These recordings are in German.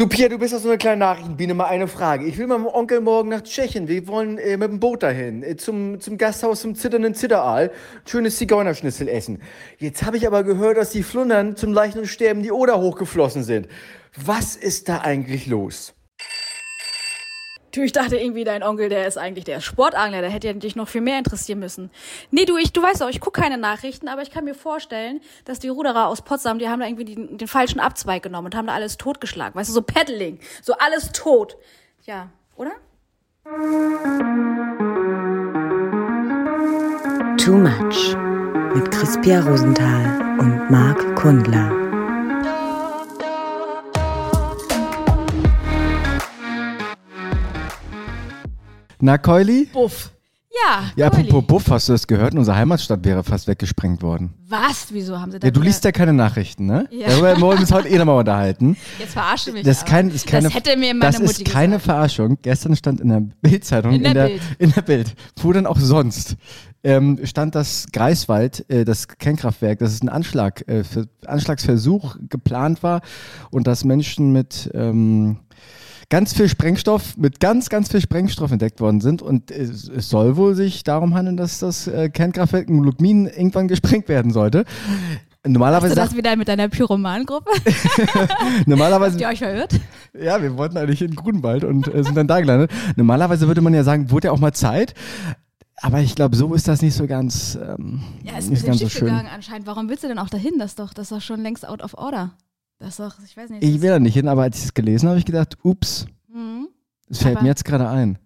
Du Pierre, du bist doch so eine kleine Nachrichtenbiene. Mal eine Frage. Ich will mit meinem Onkel morgen nach Tschechien. Wir wollen äh, mit dem Boot dahin. Äh, zum, zum Gasthaus zum zitternden Zitteraal. Schönes Zigeunerschnitzel essen. Jetzt habe ich aber gehört, dass die Flundern zum Leichen und Sterben die Oder hochgeflossen sind. Was ist da eigentlich los? Du, ich dachte irgendwie, dein Onkel, der ist eigentlich der Sportangler, der hätte ja dich noch viel mehr interessieren müssen. Nee, du, ich, du weißt auch, ich gucke keine Nachrichten, aber ich kann mir vorstellen, dass die Ruderer aus Potsdam, die haben da irgendwie den, den falschen Abzweig genommen und haben da alles totgeschlagen. Weißt du, so Paddling, so alles tot. Ja, oder? Too Much mit Crispia Rosenthal und Marc Kundler. Na, Keuli? Buff. Ja, Ja, Keuli. apropos Buff, hast du das gehört? Unsere Heimatstadt wäre fast weggesprengt worden. Was? Wieso haben sie da Ja, du liest ja keine Nachrichten, ne? Ja. Darüber wollen wir uns heute eh nochmal unterhalten. Jetzt verarsche mich. Das ist, kein, ist keine, das hätte mir meine das Mutti ist keine gesagt. Verarschung. Gestern stand in der Bildzeitung, In der Bild. in der Bild, wo denn auch sonst, ähm, stand das Greifswald, äh, das Kernkraftwerk, dass es ein Anschlag, äh, für, Anschlagsversuch geplant war und dass Menschen mit ähm, ganz viel Sprengstoff, mit ganz, ganz viel Sprengstoff entdeckt worden sind. Und es, es soll wohl sich darum handeln, dass das äh, Kernkraftwerk in Lubmin irgendwann gesprengt werden sollte. Hast du Normalerweise, das wieder mit deiner Pyromangruppe? normalerweise Habt ihr euch verirrt? Ja, wir wollten eigentlich in Grunwald und äh, sind dann da gelandet. Normalerweise würde man ja sagen, wurde ja auch mal Zeit. Aber ich glaube, so ist das nicht so ganz, ähm, Ja, ist ein nicht bisschen ganz so schön. gegangen anscheinend. Warum willst du denn auch dahin? Das doch, das ist doch schon längst out of order. Das ist doch, ich weiß nicht. Ich will da nicht hin, aber als ich es gelesen habe, habe ich gedacht, ups, Mhm. es fällt Aber- mir jetzt gerade ein.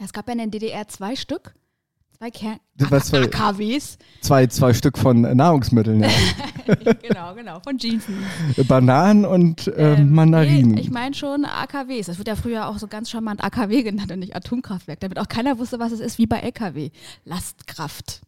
Es gab ja in der DDR zwei Stück. Zwei Kern zwei- AKWs. Zwei, zwei Stück von äh, Nahrungsmitteln, ja. genau, genau, von Jeansen. Bananen und äh, Ähm, Mandarinen. Nee, ich meine schon AKWs. Das wird ja früher auch so ganz charmant AKW genannt und nicht Atomkraftwerk, damit auch keiner wusste, was es ist, wie bei LKW. Lastkraft.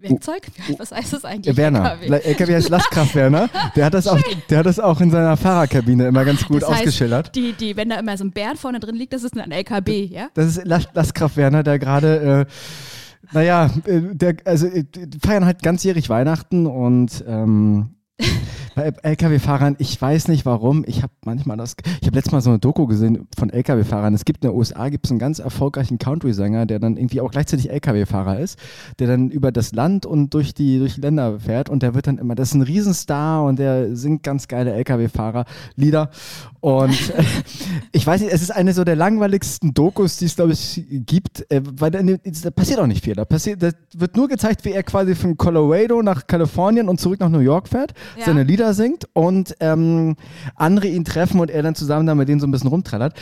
Werkzeug? Was heißt das eigentlich? Äh, Werner, LKW. LKW heißt Lastkraft Werner. Der hat, das auch, der hat das auch in seiner Fahrerkabine immer ganz gut Das heißt, ausgeschildert. Die, die, wenn da immer so ein Bären vorne drin liegt, das ist ein LKB, ja? Das ist Last Lastkraft Werner, der gerade, äh, naja, äh, der, also äh, feiern halt ganzjährig Weihnachten und ähm, bei LKW-Fahrern, ich weiß nicht warum, ich habe manchmal das, ich habe letztes Mal so eine Doku gesehen von LKW-Fahrern. Es gibt in den USA gibt es einen ganz erfolgreichen Country-Sänger, der dann irgendwie auch gleichzeitig LKW-Fahrer ist, der dann über das Land und durch die, durch die Länder fährt und der wird dann immer, das ist ein Riesenstar und der singt ganz geile LKW-Fahrer-Lieder und ich weiß nicht, es ist eine so der langweiligsten Dokus, die es, glaube ich, gibt, äh, weil da, da passiert auch nicht viel. Da, passiert, da wird nur gezeigt, wie er quasi von Colorado nach Kalifornien und zurück nach New York fährt, Ja. seine Lieder singt und ähm, andere ihn treffen und er dann zusammen da mit denen so ein bisschen rumträllert.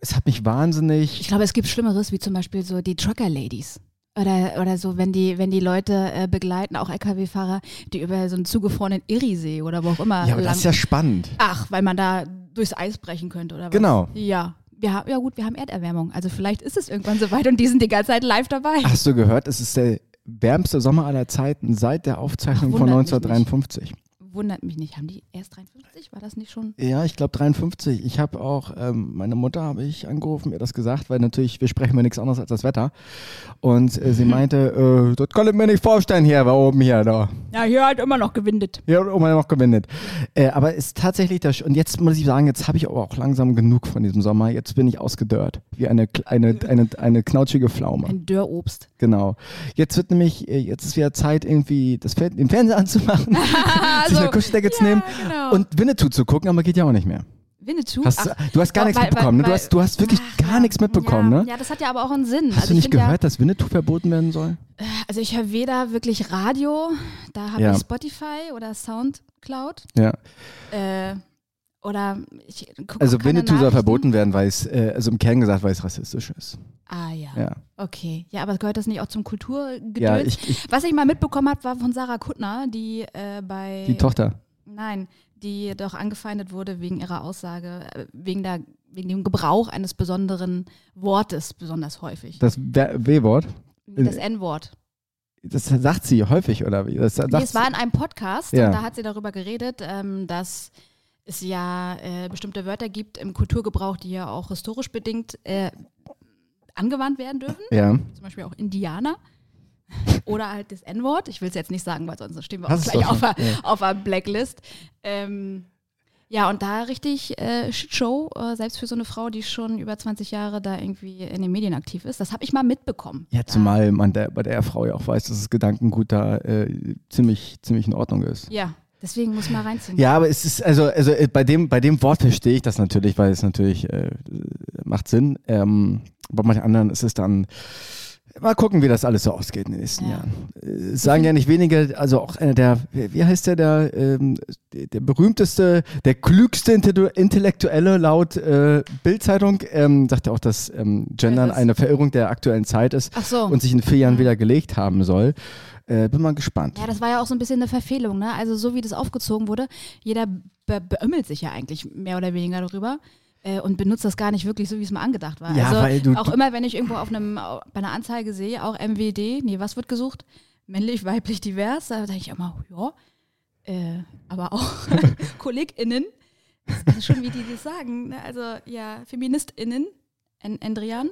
Es hat mich wahnsinnig. Ich glaube, es gibt Schlimmeres, wie zum Beispiel so die Trucker-Ladies. Oder, oder so, wenn die, wenn die Leute äh, begleiten, auch LKW-Fahrer, die über so einen zugefrorenen Irrisee oder wo auch immer Ja, aber das ist ja spannend. Ach, weil man da durchs Eis brechen könnte oder was? Genau. Ja. Wir haben, ja gut, wir haben Erderwärmung. Also vielleicht ist es irgendwann soweit und die sind die ganze Zeit live dabei. Hast du gehört, es ist der wärmste Sommer aller Zeiten seit der Aufzeichnung Ach, von wundert mich 1953. Wundert mich nicht. Haben die erst 53? War das nicht schon? Ja, ich glaube 53. Ich habe auch, ähm, meine Mutter habe ich angerufen, ihr das gesagt, weil natürlich, wir sprechen mir nichts anderes als das Wetter. Und äh, sie meinte, äh, das kann ich mir nicht vorstellen hier, da oben hier, da. Ja, hier hat immer noch gewindet. Hier oben noch gewindet. Äh, aber es ist tatsächlich, das, und jetzt muss ich sagen, jetzt habe ich aber auch langsam genug von diesem Sommer. Jetzt bin ich ausgedörrt, wie eine, eine, eine, eine knautschige Pflaume. Ein Dörrobst. Genau. Jetzt wird nämlich, äh, jetzt ist wieder Zeit, irgendwie das Fer den Fernseher anzumachen, sich eine Kuscheldecke zu nehmen genau. und Winnetou zu gucken, aber geht ja auch nicht mehr. Winnetou? Hast, du- du hast gar nichts mitbekommen, ne? Du hast, du hast wirklich Ach, gar ja. nichts mitbekommen, ja. ne? Ja, das hat ja aber auch einen Sinn. Hast also du ich nicht gehört, dass Winnetou verboten werden soll? Ja, also ich höre weder wirklich Radio, da habe Ja. ich Spotify oder Soundcloud. Ja. Äh, oder ich gucke Also Winnetou soll verboten werden, weil es, äh, also im Kern gesagt, weil es rassistisch ist. Ah ja. Ja, okay. Ja, aber gehört das nicht auch zum Kulturgedöns? ja ich, ich, Was ich mal mitbekommen habe, war von Sarah Kuttner, die äh, bei... die Tochter. Nein, die doch angefeindet wurde wegen ihrer Aussage, äh, wegen, der, wegen dem Gebrauch eines besonderen Wortes besonders häufig. Das W-Wort, Das N-Wort. das sagt sie häufig, oder wie? Das Nee, es war in einem Podcast Ja. und da hat sie darüber geredet, ähm, dass es ja äh, bestimmte Wörter gibt im Kulturgebrauch, die ja auch historisch bedingt äh, angewandt werden dürfen. ja. Zum Beispiel auch Indianer. Oder halt das N-Wort. Ich will es jetzt nicht sagen, weil sonst stehen wir auch gleich auf der, auf der Blacklist. Ähm, Ja, und da richtig äh, Shitshow, äh, selbst für so eine Frau, die schon über 20 Jahre da irgendwie in den Medien aktiv ist. Das habe ich mal mitbekommen. Ja, zumal man der, bei der Frau ja auch weiß, dass das Gedankengut da äh, ziemlich, ziemlich in Ordnung ist. Ja, deswegen muss man reinziehen. Ja, aber es ist, also, also äh, bei, dem, bei dem Wort verstehe ich das natürlich, weil es natürlich äh, macht Sinn. Ähm, bei manchen anderen ist es dann. Mal gucken, wie das alles so ausgeht in den nächsten Ja. Jahren. Äh, Es sagen ja nicht wenige, also auch einer der, wie heißt der, der, ähm, der, berühmteste, der klügste Intellektuelle laut äh, Bildzeitung, ähm, sagt ja auch, dass ähm, Gendern eine Verirrung der aktuellen Zeit ist so. und sich in vier Jahren wieder gelegt haben soll. Äh, bin mal gespannt. Ja, das war ja auch so ein bisschen eine Verfehlung, ne? Also so wie das aufgezogen wurde, jeder be beömmelt sich ja eigentlich mehr oder weniger darüber äh, und benutzt das gar nicht wirklich so, wie es mal angedacht war. Ja, also weil du- auch du- immer, wenn ich irgendwo auf einem, bei einer Anzeige sehe, auch MWD, nee, was wird gesucht? Männlich, weiblich, divers, da denke ich immer, ja, äh, aber auch KollegInnen, das ist schon, wie die das sagen, ne? also ja, FeministInnen, En- Endrian.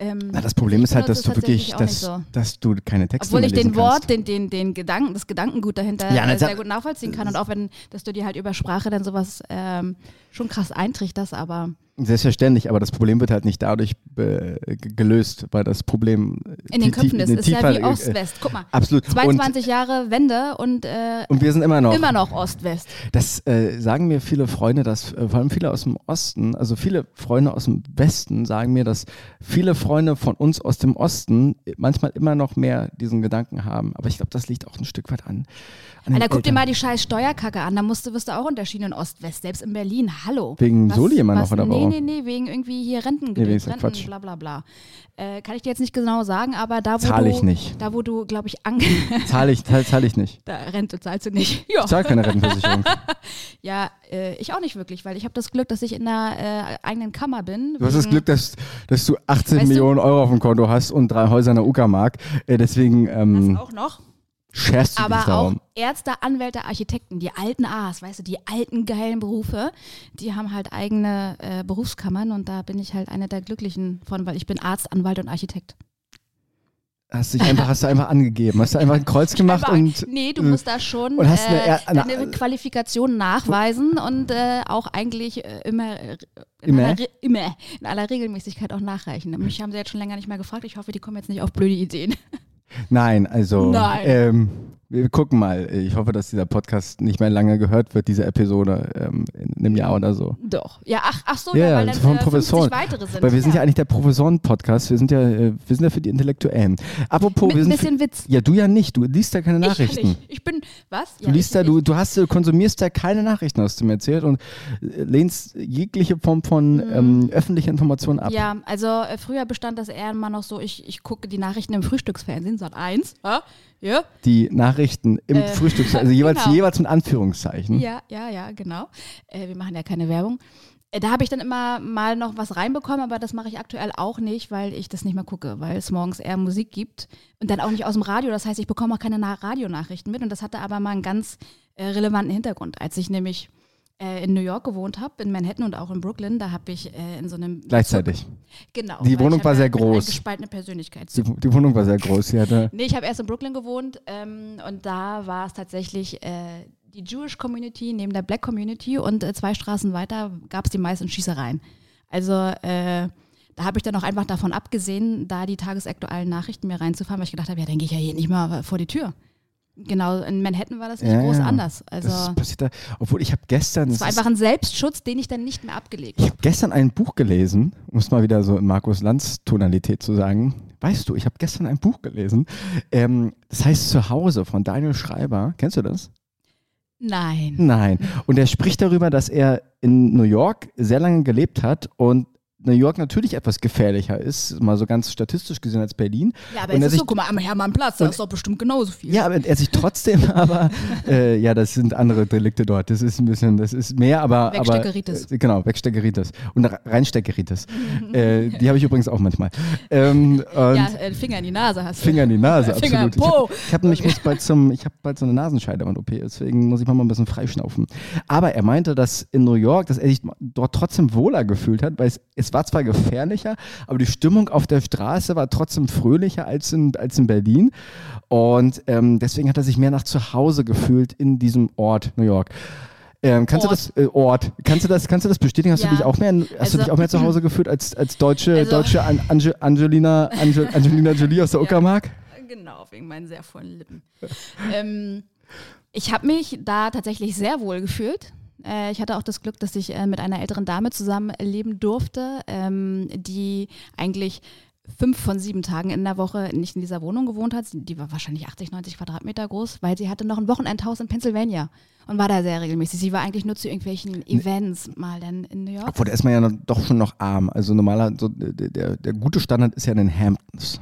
Ähm, Na, das Problem ist halt, dass du wirklich, dass, so. dass du keine Texte Obwohl ich den Wort, den, den, den Gedanken, das Gedankengut dahinter Ja, äh, sehr gut nachvollziehen kann. Und auch wenn, dass du dir halt über Sprache dann sowas ähm, schon krass eintrichterst, aber Selbstverständlich, aber das Problem wird halt nicht dadurch äh, gelöst, weil das Problem in den Köpfen ist, ist ja wie äh, Ost-West. Guck mal, Absolut. 22 Jahre Wende und, äh, Und, und wir sind immer noch. immer noch Ost-West. Das äh, sagen mir viele Freunde, dass äh, vor allem viele aus dem Osten, also viele Freunde aus dem Westen sagen mir, dass viele Freunde von uns aus dem Osten manchmal immer noch mehr diesen Gedanken haben. Aber ich glaube, das liegt auch ein Stück weit an. Alter, guck dir mal die scheiß Steuerkacke an, da musst du, wirst du auch unterschieden in Ost-West, selbst in Berlin. Hallo. Wegen Soli immer noch, oder nee, warum? Nee, nee, wegen irgendwie hier Renten, Nee, Renten Quatsch. bla bla bla. Äh, kann ich dir jetzt nicht genau sagen, aber da wo Zahl du, ich nicht. da wo du, glaube ich, an Zahle ich, zahl, zahl ich nicht. da Rente zahlst du nicht. Ja. Ich zahle keine Rentenversicherung. Ja, äh, ich auch nicht wirklich, weil ich habe das Glück, dass ich in einer äh, eigenen Kammer bin. Du hast das Glück, dass, dass du 18 Weißt du- Millionen Euro auf dem Konto hast und drei Häuser in der Uckermark. Äh, deswegen Das ähm, auch noch. Scherst Aber auch. Ärzte, Anwälte, Architekten, die alten A's, weißt du, die alten geilen Berufe, die haben halt eigene äh, Berufskammern und da bin ich halt eine der Glücklichen von, weil ich bin Arzt, Anwalt und Architekt. Hast, dich einfach, hast du einfach angegeben. Hast du einfach ein Kreuz gemacht und nee, du musst da schon und hast eine äh, eine- deine Qualifikation nachweisen und äh, auch eigentlich äh, immer, äh, in Immer? Aller, immer in aller Regelmäßigkeit auch nachreichen. Mich haben sie jetzt schon länger nicht mehr gefragt. Ich hoffe, die kommen jetzt nicht auf blöde Ideen. Nein, also Nein. Ähm, wir gucken mal. Ich hoffe, dass dieser Podcast nicht mehr lange gehört wird, diese Episode ähm, in einem Jahr oder so. Doch. Ja, ach, ach so, Ja, ja, ja, weil dann von äh, 50 Professoren. weitere sind. Weil wir sind ja, eigentlich der Professoren-Podcast. Wir sind ja, äh, wir sind ja für die Intellektuellen. Apropos, Mit wir ein sind bisschen für, Witz. Ja, du ja nicht. Du liest ja keine Ich ja Nachrichten. nicht. Ich bin, was? Du liest ich, da, du, du hast, du konsumierst da keine Nachrichten, hast du mir erzählt, und äh, lehnst jegliche Form von ähm, öffentlicher Information ab. Mhm. Ja, also äh, früher bestand das eher immer noch so, ich, ich gucke die Nachrichten im Frühstücksfernsehen, Sat 1. Ja, ja, Die Nachrichten im Äh, Frühstücks, also jeweils, genau. jeweils mit Anführungszeichen. ja, ja, ja, genau. Äh, wir machen ja keine Werbung. Äh, da habe ich dann immer mal noch was reinbekommen, aber das mache ich aktuell auch nicht, weil ich das nicht mehr gucke, weil es morgens eher Musik gibt und dann auch nicht aus dem Radio. Das heißt, ich bekomme auch keine Na Radionachrichten mit und das hatte aber mal einen ganz äh, relevanten Hintergrund. Als ich nämlich in New York gewohnt habe, in Manhattan und auch in Brooklyn, da habe ich äh, in so einem Gleichzeitig. Genau. Die Wohnung war sehr groß. Eine gespaltene Persönlichkeit. Die, die Wohnung war sehr groß. Sie hatte, Nee, ich habe erst in Brooklyn gewohnt ähm, und da war es tatsächlich äh, die Jewish Community neben der Black Community und äh, zwei Straßen weiter gab es die meisten Schießereien. Also äh, da habe ich dann auch einfach davon abgesehen, da die tagesaktuellen Nachrichten mir reinzufahren, weil ich gedacht habe, ja, dann gehe ich ja hier nicht mal vor die Tür. Genau, in Manhattan war das nicht Ja, groß ja. anders. Also das passiert da. Obwohl ich habe gestern. es war einfach ein Selbstschutz, den ich dann nicht mehr abgelegt Ich habe. habe gestern ein Buch gelesen, um es mal wieder so in Markus Lanz Tonalität zu sagen. Weißt du, ich habe gestern ein Buch gelesen. Ähm, das heißt Zuhause von Daniel Schreiber. Kennst du das? Nein. Nein. Und er spricht darüber, dass er in New York sehr lange gelebt hat und New York natürlich etwas gefährlicher ist, mal so ganz statistisch gesehen als Berlin. Ja, aber Und es ist so, guck mal, am Hermannplatz, da ist doch bestimmt genauso viel. Ja, aber er sich trotzdem aber, äh, ja, das sind andere Delikte dort. Das ist ein bisschen, das ist mehr, aber. Wegsteckeritis. Aber, äh, genau, Wegsteckeritis. Und Re- Reinsteckeritis. äh, die habe ich übrigens auch manchmal. Ähm, Ja, äh, Finger in die Nase hast du. Finger in die Nase, Finger absolut. Po. Ich habe hab nämlich muss bald zum, ich habe bald so eine Nasenscheide und OP, deswegen muss ich mal ein bisschen freischnaufen. Aber er meinte, dass in New York, dass er sich dort trotzdem wohler gefühlt hat, weil es, es war zwar gefährlicher, aber die Stimmung auf der Straße war trotzdem fröhlicher als in, als in Berlin. Und ähm, deswegen hat er sich mehr nach zu Hause gefühlt in diesem Ort New York. Ähm, kannst Ort. du das äh, Ort? Kannst du das? Kannst du das bestätigen? Hast Ja. du dich auch mehr? Hast du Also- dich auch mehr zu Hause gefühlt als als deutsche Also- deutsche An Ange Angelina Ange Angelina Jolie aus der Ja. Uckermark? Genau, wegen meinen sehr vollen Lippen. ähm, ich habe mich da tatsächlich sehr wohl gefühlt. Äh, ich hatte auch das Glück, dass ich äh, mit einer älteren Dame zusammen leben durfte, ähm, die eigentlich fünf von sieben Tagen in der Woche nicht in dieser Wohnung gewohnt hat. Die war wahrscheinlich 80, 90 Quadratmeter groß, weil sie hatte noch ein Wochenendhaus in Pennsylvania und war da sehr regelmäßig. Sie war eigentlich nur zu irgendwelchen Events mal dann in New York. Obwohl, da ist man ja noch, doch schon noch arm. Also normaler, so, der, der, der gute Standard ist ja in den Hamptons.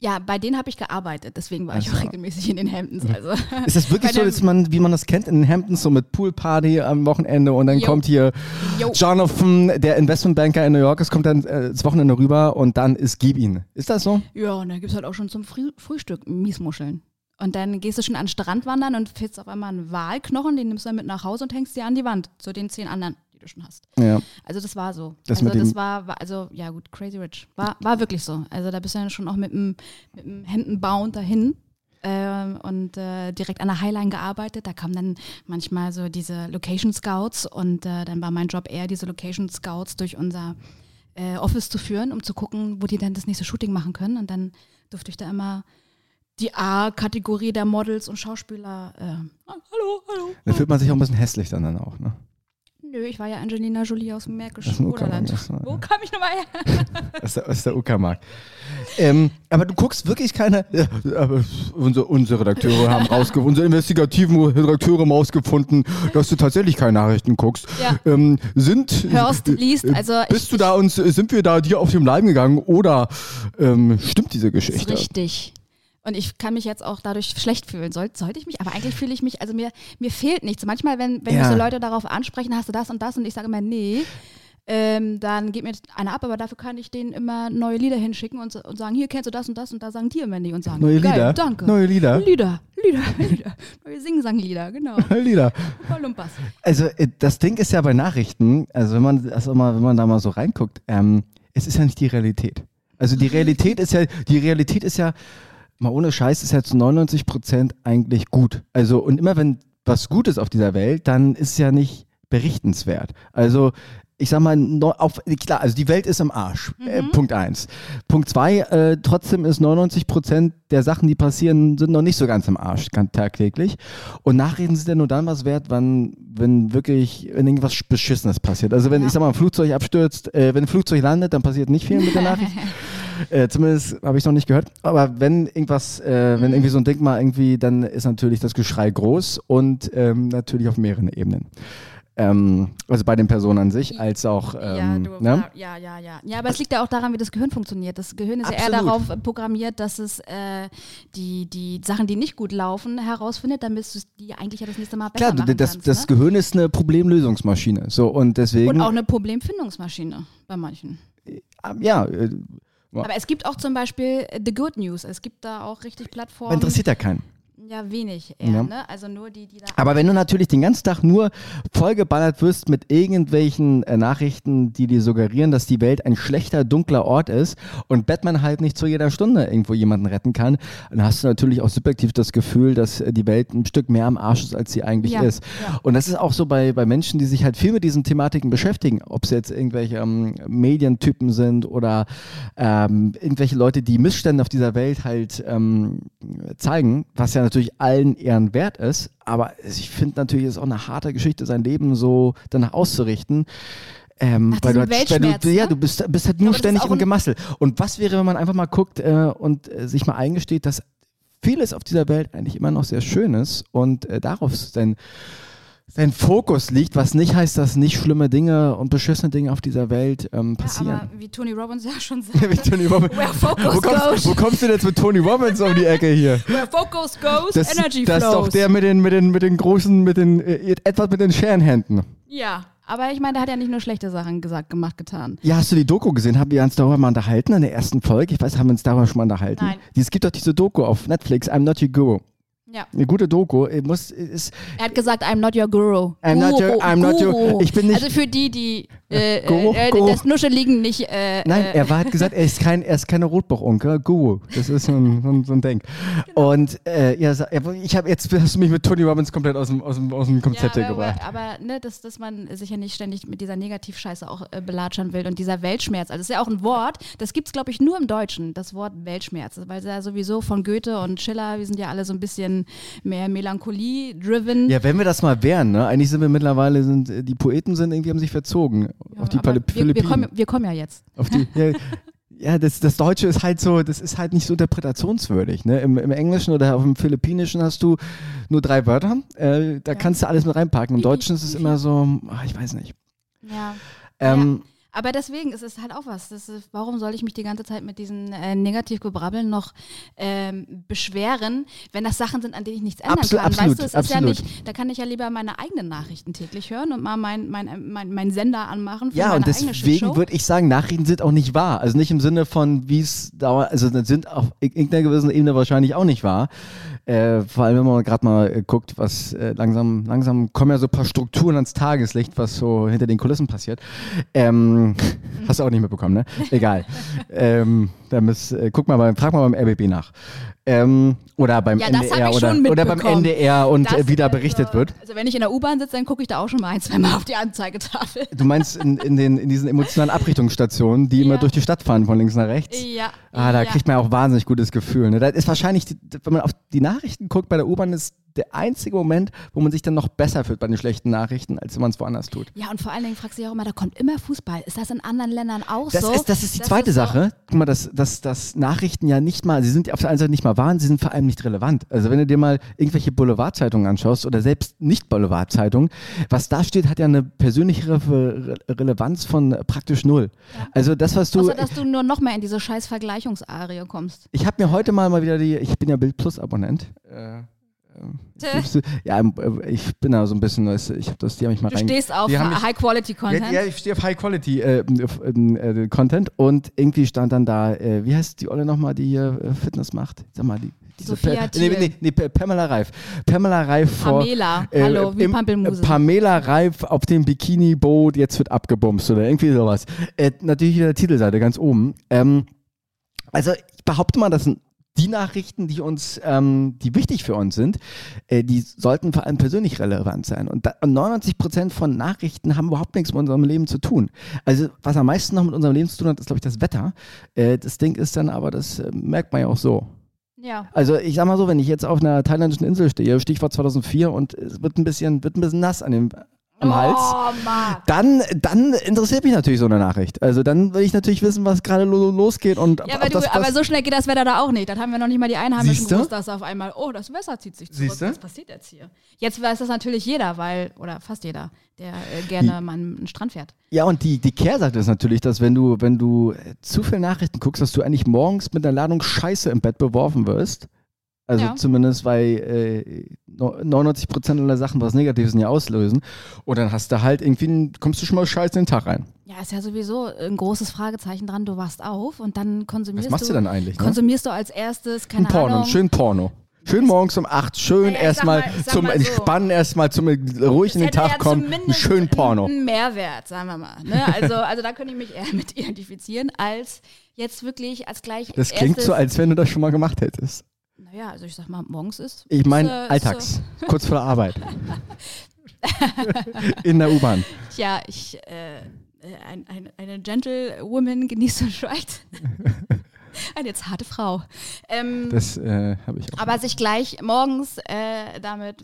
Ja, bei denen habe ich gearbeitet, deswegen war ich Also. auch regelmäßig in den Hamptons. Also. Ist das wirklich so, dass man, wie man das kennt, in den Hamptons, so mit Poolparty am Wochenende und dann Jo. kommt hier Jo. Jonathan, der Investmentbanker in New York, es kommt dann äh, das Wochenende rüber und dann ist Gib ihn. Ist das so? Ja, und dann gibt es halt auch schon zum Früh Frühstück Miesmuscheln. Und dann gehst du schon an den Strand wandern und findest auf einmal einen Walknochen, den nimmst du dann mit nach Hause und hängst dir an die Wand, zu den zehn anderen, schon hast. Ja. Also das war so. Das also das war, war, also ja gut, Crazy Rich. War, war wirklich so. Also da bist du dann schon auch mit dem, mit dem Hemdenbound dahin. Ähm, und äh, direkt an der Highline gearbeitet. Da kamen dann manchmal so diese Location Scouts und äh, dann war mein Job eher, diese Location Scouts durch unser äh, Office zu führen, um zu gucken, wo die dann das nächste Shooting machen können. Und dann durfte ich da immer die A-Kategorie der Models und Schauspieler. Äh, ah, hallo, hallo. Da fühlt man sich auch ein bisschen hässlich dann, dann auch. Ne? Nö, ich war ja Angelina Jolie aus dem Märkischen Oderland. Wo kam ich nochmal her? Aus der, aus der Uckermark. Ähm, aber du guckst wirklich keine. Aber unsere, unsere Redakteure haben rausgefunden, unsere investigativen Redakteure haben rausgefunden, dass du tatsächlich keine Nachrichten guckst. Ja. Ähm, sind. Hörst, liest, äh, also Bist ich- du da uns, sind wir da dir auf dem Leim gegangen oder ähm, stimmt diese Geschichte? richtig. Und ich kann mich jetzt auch dadurch schlecht fühlen. Soll, sollte ich mich? Aber eigentlich fühle ich mich, also mir, mir fehlt nichts. Manchmal, wenn, wenn Ja. mich so Leute darauf ansprechen, hast du das und das und ich sage immer, nee, ähm, dann geht mir einer ab, aber dafür kann ich denen immer neue Lieder hinschicken und, und sagen, hier kennst du das und das und da sagen die immer nie und sagen, Neue geil, Lieder? danke. Neue Lieder? Lieder, Lieder, Lieder. Neue Sing-Sang-Lieder, genau. Lieder. Voll Lumpas. Also äh, das Ding ist ja bei Nachrichten, also wenn man auch mal, wenn man da mal so reinguckt, ähm, es ist ja nicht die Realität. Also die Realität ist ja, die Realität ist ja, mal ohne Scheiß, ist ja zu 99 Prozent eigentlich gut. Also und immer wenn was gut ist auf dieser Welt, dann ist es ja nicht berichtenswert. Also ich sag mal, auf, klar, also die Welt ist im Arsch. Äh, Punkt eins. Punkt zwei, äh, trotzdem ist 99 Prozent der Sachen, die passieren, sind noch nicht so ganz im Arsch ganz tagtäglich. Und Nachreden sind ja nur dann was wert, wann, wenn wirklich, wenn irgendwas Beschissenes passiert. Also wenn, ich sag mal, ein Flugzeug abstürzt, äh, wenn ein Flugzeug landet, dann passiert nicht viel mit der Nachricht. Äh, zumindest habe ich noch nicht gehört. Aber wenn irgendwas, äh, wenn irgendwie so ein Ding mal irgendwie, dann ist natürlich das Geschrei groß und ähm, natürlich auf mehreren Ebenen. Ähm, also bei den Personen an sich, als auch. ja, Ähm, du, ne? ja, ja, ja. Ja, aber es liegt ja auch daran, wie das Gehirn funktioniert. Das Gehirn ist ja eher Absolut. darauf programmiert, dass es äh, die, die Sachen, die nicht gut laufen, herausfindet, damit du die eigentlich ja das nächste Mal besser Klar, machen das, kannst. das ne? Gehirn ist eine Problemlösungsmaschine. So, und deswegen. Und auch eine Problemfindungsmaschine bei manchen. ähm, ja, äh, Aber es gibt auch zum Beispiel The Good News. Es gibt da auch richtig Plattformen. interessiert ja keinen. Ja, wenig eher, Ja. ne? Also nur die, die da. Aber wenn du natürlich den ganzen Tag nur vollgeballert wirst mit irgendwelchen äh, Nachrichten, die dir suggerieren, dass die Welt ein schlechter, dunkler Ort ist und Batman halt nicht zu jeder Stunde irgendwo jemanden retten kann, dann hast du natürlich auch subjektiv das Gefühl, dass äh, die Welt ein Stück mehr am Arsch ist, als sie eigentlich Ja, ist. ja. Und das ist auch so bei, bei Menschen, die sich halt viel mit diesen Thematiken beschäftigen, ob es jetzt irgendwelche ähm, Medientypen sind oder ähm, irgendwelche Leute, die Missstände auf dieser Welt halt ähm, zeigen, was ja natürlich allen Ehren wert ist. Aber ich finde natürlich, es ist auch eine harte Geschichte, sein Leben so danach auszurichten. Ähm, Nach weil du halt, weil du, Weltschmerz, ja, ne? du bist, bist halt nur ist ständig im Gemassel. Und was wäre, wenn man einfach mal guckt äh, und äh, sich mal eingesteht, dass vieles auf dieser Welt eigentlich immer noch sehr schön ist und äh, darauf sein, sein Fokus liegt, was nicht heißt, dass nicht schlimme Dinge und beschissene Dinge auf dieser Welt ähm, ja, passieren. aber wie Tony Robbins ja schon sagt, Wie Tony Robbins. where focus Wo kommst, goes, wo kommst du denn jetzt mit Tony Robbins um die Ecke hier? where focus goes, Das, energy das ist flows. doch der mit den, mit den, mit den großen, mit den, äh, etwas mit den Scherenhänden. Ja, aber ich meine, der hat ja nicht nur schlechte Sachen gesagt, gemacht, getan. Ja, hast du die Doku gesehen? Haben wir uns darüber mal unterhalten in der ersten Folge? Ich weiß, haben wir uns darüber schon mal unterhalten? Nein. Es gibt doch diese Doku auf Netflix, I'm Not Your Guru. Ja. Eine gute Doku. äh, Muss, ist, Er hat gesagt, I'm not your guru. I'm not Guru, your- I'm not your- ich bin nicht- Also für die, die äh, Guru, äh, Guru. das Nuscheligen nicht. Äh, Nein, äh, er war, hat gesagt, er ist kein, er ist keine Rotbauchonkel, Guru. Das ist so ein, so ein, so ein Ding. Genau. Und äh, ja, ich habe jetzt hast du mich mit Tony Robbins komplett aus dem, aus dem, aus dem Konzept ja, aber, gebracht. aber, aber ne, dass, dass man sich ja nicht ständig mit dieser Negativscheiße auch äh, belatschern will und dieser Weltschmerz. Also das ist ja auch ein Wort, das gibt es, glaube ich, nur im Deutschen, das Wort Weltschmerz. Weil ja sowieso von Goethe und Schiller, wir sind ja alle so ein bisschen mehr Melancholie-driven. Ja, wenn wir das mal wären, ne? Eigentlich sind wir mittlerweile, sind äh, die Poeten sind irgendwie haben sich verzogen auf die aber Pali- wir, wir, Philippinen. kommen, wir kommen ja jetzt. Auf die, ja, ja das, das Deutsche ist halt so, das ist halt nicht so interpretationswürdig. Ne? Im, Im Englischen oder auf dem Philippinischen hast du nur drei Wörter, äh, da kannst du alles mit reinpacken. Im Deutschen ist es immer so, ach, ich weiß nicht. Ja. Ähm, Aber deswegen ist es halt auch was. Ist, warum soll ich mich die ganze Zeit mit diesen äh, Negativgebrabbeln noch ähm, beschweren, wenn das Sachen sind, an denen ich nichts ändern Absolut, kann? absolut, weißt du, es ist ja absolut. nicht, da kann ich ja lieber meine eigenen Nachrichten täglich hören und mal meinen mein, mein, mein Sender anmachen Ja, und deswegen würde ich sagen, Nachrichten sind auch nicht wahr. Also nicht im Sinne von, wie es dauert, also sind auf irgendeiner gewissen Ebene wahrscheinlich auch nicht wahr. Äh, vor allem, wenn man gerade mal äh, guckt, was äh, langsam, langsam kommen ja so ein paar Strukturen ans Tageslicht, was so hinter den Kulissen passiert. Ähm, hast du auch nicht mitbekommen, ne? Egal. ähm, da muss, äh, guck mal, beim, frag mal beim RBB nach. Ähm, oder beim Ja, NDR oder, oder beim. NDR und Das, wieder also, berichtet wird. Also wenn ich in der U-Bahn sitze, dann gucke ich da auch schon mal ein, zwei Mal auf die Anzeigetafel. Du meinst in, in, den, in diesen emotionalen Abrichtungsstationen, die immer Ja. durch die Stadt fahren, von links nach rechts? Ja. Ah, da ja. kriegt man ja auch wahnsinnig gutes Gefühl. Ne? Das ist wahrscheinlich, wenn man auf die Nachrichten guckt bei der U-Bahn, ist der einzige Moment, wo man sich dann noch besser fühlt bei den schlechten Nachrichten, als wenn man es woanders tut. Ja, und vor allen Dingen fragst du dich auch immer, da kommt immer Fußball. Ist das in anderen Ländern auch Das, so? ist, das ist die Das zweite ist Sache. Guck mal, dass, dass, dass Nachrichten ja nicht mal, sie sind ja auf der einen Seite nicht mal wahr, sie sind vor allem nicht relevant. Also wenn du dir mal irgendwelche Boulevardzeitungen anschaust oder selbst nicht Boulevardzeitungen, was da steht, hat ja eine persönliche Re Re Relevanz von praktisch null. Also das, was du... Außer, dass du nur noch mehr in diese scheiß Vergleichungsarie kommst. Ich habe mir heute mal, mal wieder die, ich bin ja Bild Plus Abonnent. Äh, ja, äh, ich bin da so ein bisschen, ich habe das, die haben mich mal Du stehst auf High-Quality-Content. Ja, ich stehe auf High Quality äh, äh, äh, Content und irgendwie stand dann da, äh, wie heißt die Olle nochmal, die hier äh, Fitness macht? Sag mal, die. Sophia nee, nee, nee, Pa- Pamela Reif. Pamela Reif vor. Pamela, hallo, wie im- Pampelmuse. äh, Pamela Reif auf dem Bikini-Boot, jetzt wird abgebumst oder irgendwie sowas. Äh, natürlich in der Titelseite ganz oben. Ähm, also ich behaupte mal, das sind die Nachrichten, die uns, ähm, die wichtig für uns sind, äh, die sollten vor allem persönlich relevant sein. Und, da, und 99 Prozent von Nachrichten haben überhaupt nichts mit unserem Leben zu tun. Also was am meisten noch mit unserem Leben zu tun hat, ist glaube ich das Wetter. Äh, das Ding ist dann aber, das äh, merkt man ja auch so. ja. Also ich sag mal so, wenn ich jetzt auf einer thailändischen Insel stehe, Stichwort 2004 und es wird ein bisschen, wird ein bisschen nass an dem, am Hals, Oh, Marc. dann, dann interessiert mich natürlich so eine Nachricht. Also dann will ich natürlich wissen, was gerade lo losgeht und Ja, aber, du, das, aber das so schnell geht das Wetter da auch nicht. Dann haben wir noch nicht mal die Einheimischen dass auf einmal, oh, das Wasser zieht sich zurück. Siehste? Was passiert jetzt hier? Jetzt weiß das natürlich jeder, weil, oder fast jeder, der äh, gerne mal an den Strand fährt. Ja, und die, die Kehrseite ist natürlich, dass wenn du, wenn du zu viel Nachrichten guckst, dass du eigentlich morgens mit einer Ladung Scheiße im Bett beworfen wirst. Also Ja. zumindest, weil äh, no- 99 Prozent aller Sachen was Negatives in dir auslösen. Und dann hast du halt irgendwie, einen- kommst du schon mal scheiße in den Tag rein. Ja, ist ja sowieso ein großes Fragezeichen dran. Du wachst auf und dann konsumierst Was machst du dann eigentlich? Ne? Konsumierst du als erstes, Ein keine Porno, Ahnung. schön Porno. Schön morgens um 8, schön Naja, erstmal zum mal so. Entspannen, erstmal zum ruhig in den hätte ja Tag kommen, ein zumindest schön Porno. Einen Mehrwert, sagen wir mal. Ne? Also, also da könnte ich mich eher mit identifizieren, als jetzt wirklich als gleich. Das klingt so, als wenn du das schon mal gemacht hättest. Naja, also ich sag mal, morgens ist. Ich meine, äh, alltags, kurz vor der Arbeit. in der U-Bahn. So, tja, ich, äh, ein, ein, eine Gentlewoman genießt und schweigt. eine zarte Frau. Ähm, Das äh, habe ich auch. aber sich gleich morgens äh, damit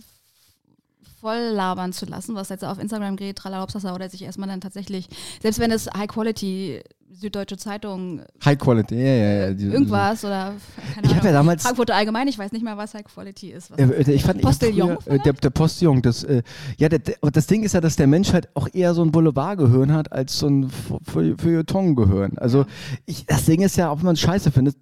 voll labern zu lassen, was jetzt auf Instagram geht, tralalopsasa, oder sich erstmal dann tatsächlich, selbst wenn es High Quality Süddeutsche Zeitung High Quality, ja, ja, ja. irgendwas oder keine Ich habe ja Ahnung, damals. Frankfurter Allgemein, ich weiß nicht mal, was High Quality ist. Was Äh, äh, ich fand, Postillon früher, äh, der, der Postillon, das, äh, ja, der, der, das Ding ist ja, dass der Mensch halt auch eher so ein Boulevardgehirn hat, als so ein Feu- Feuilleton-Gehirn. Also, ich, das Ding ist ja, wenn man es scheiße findet,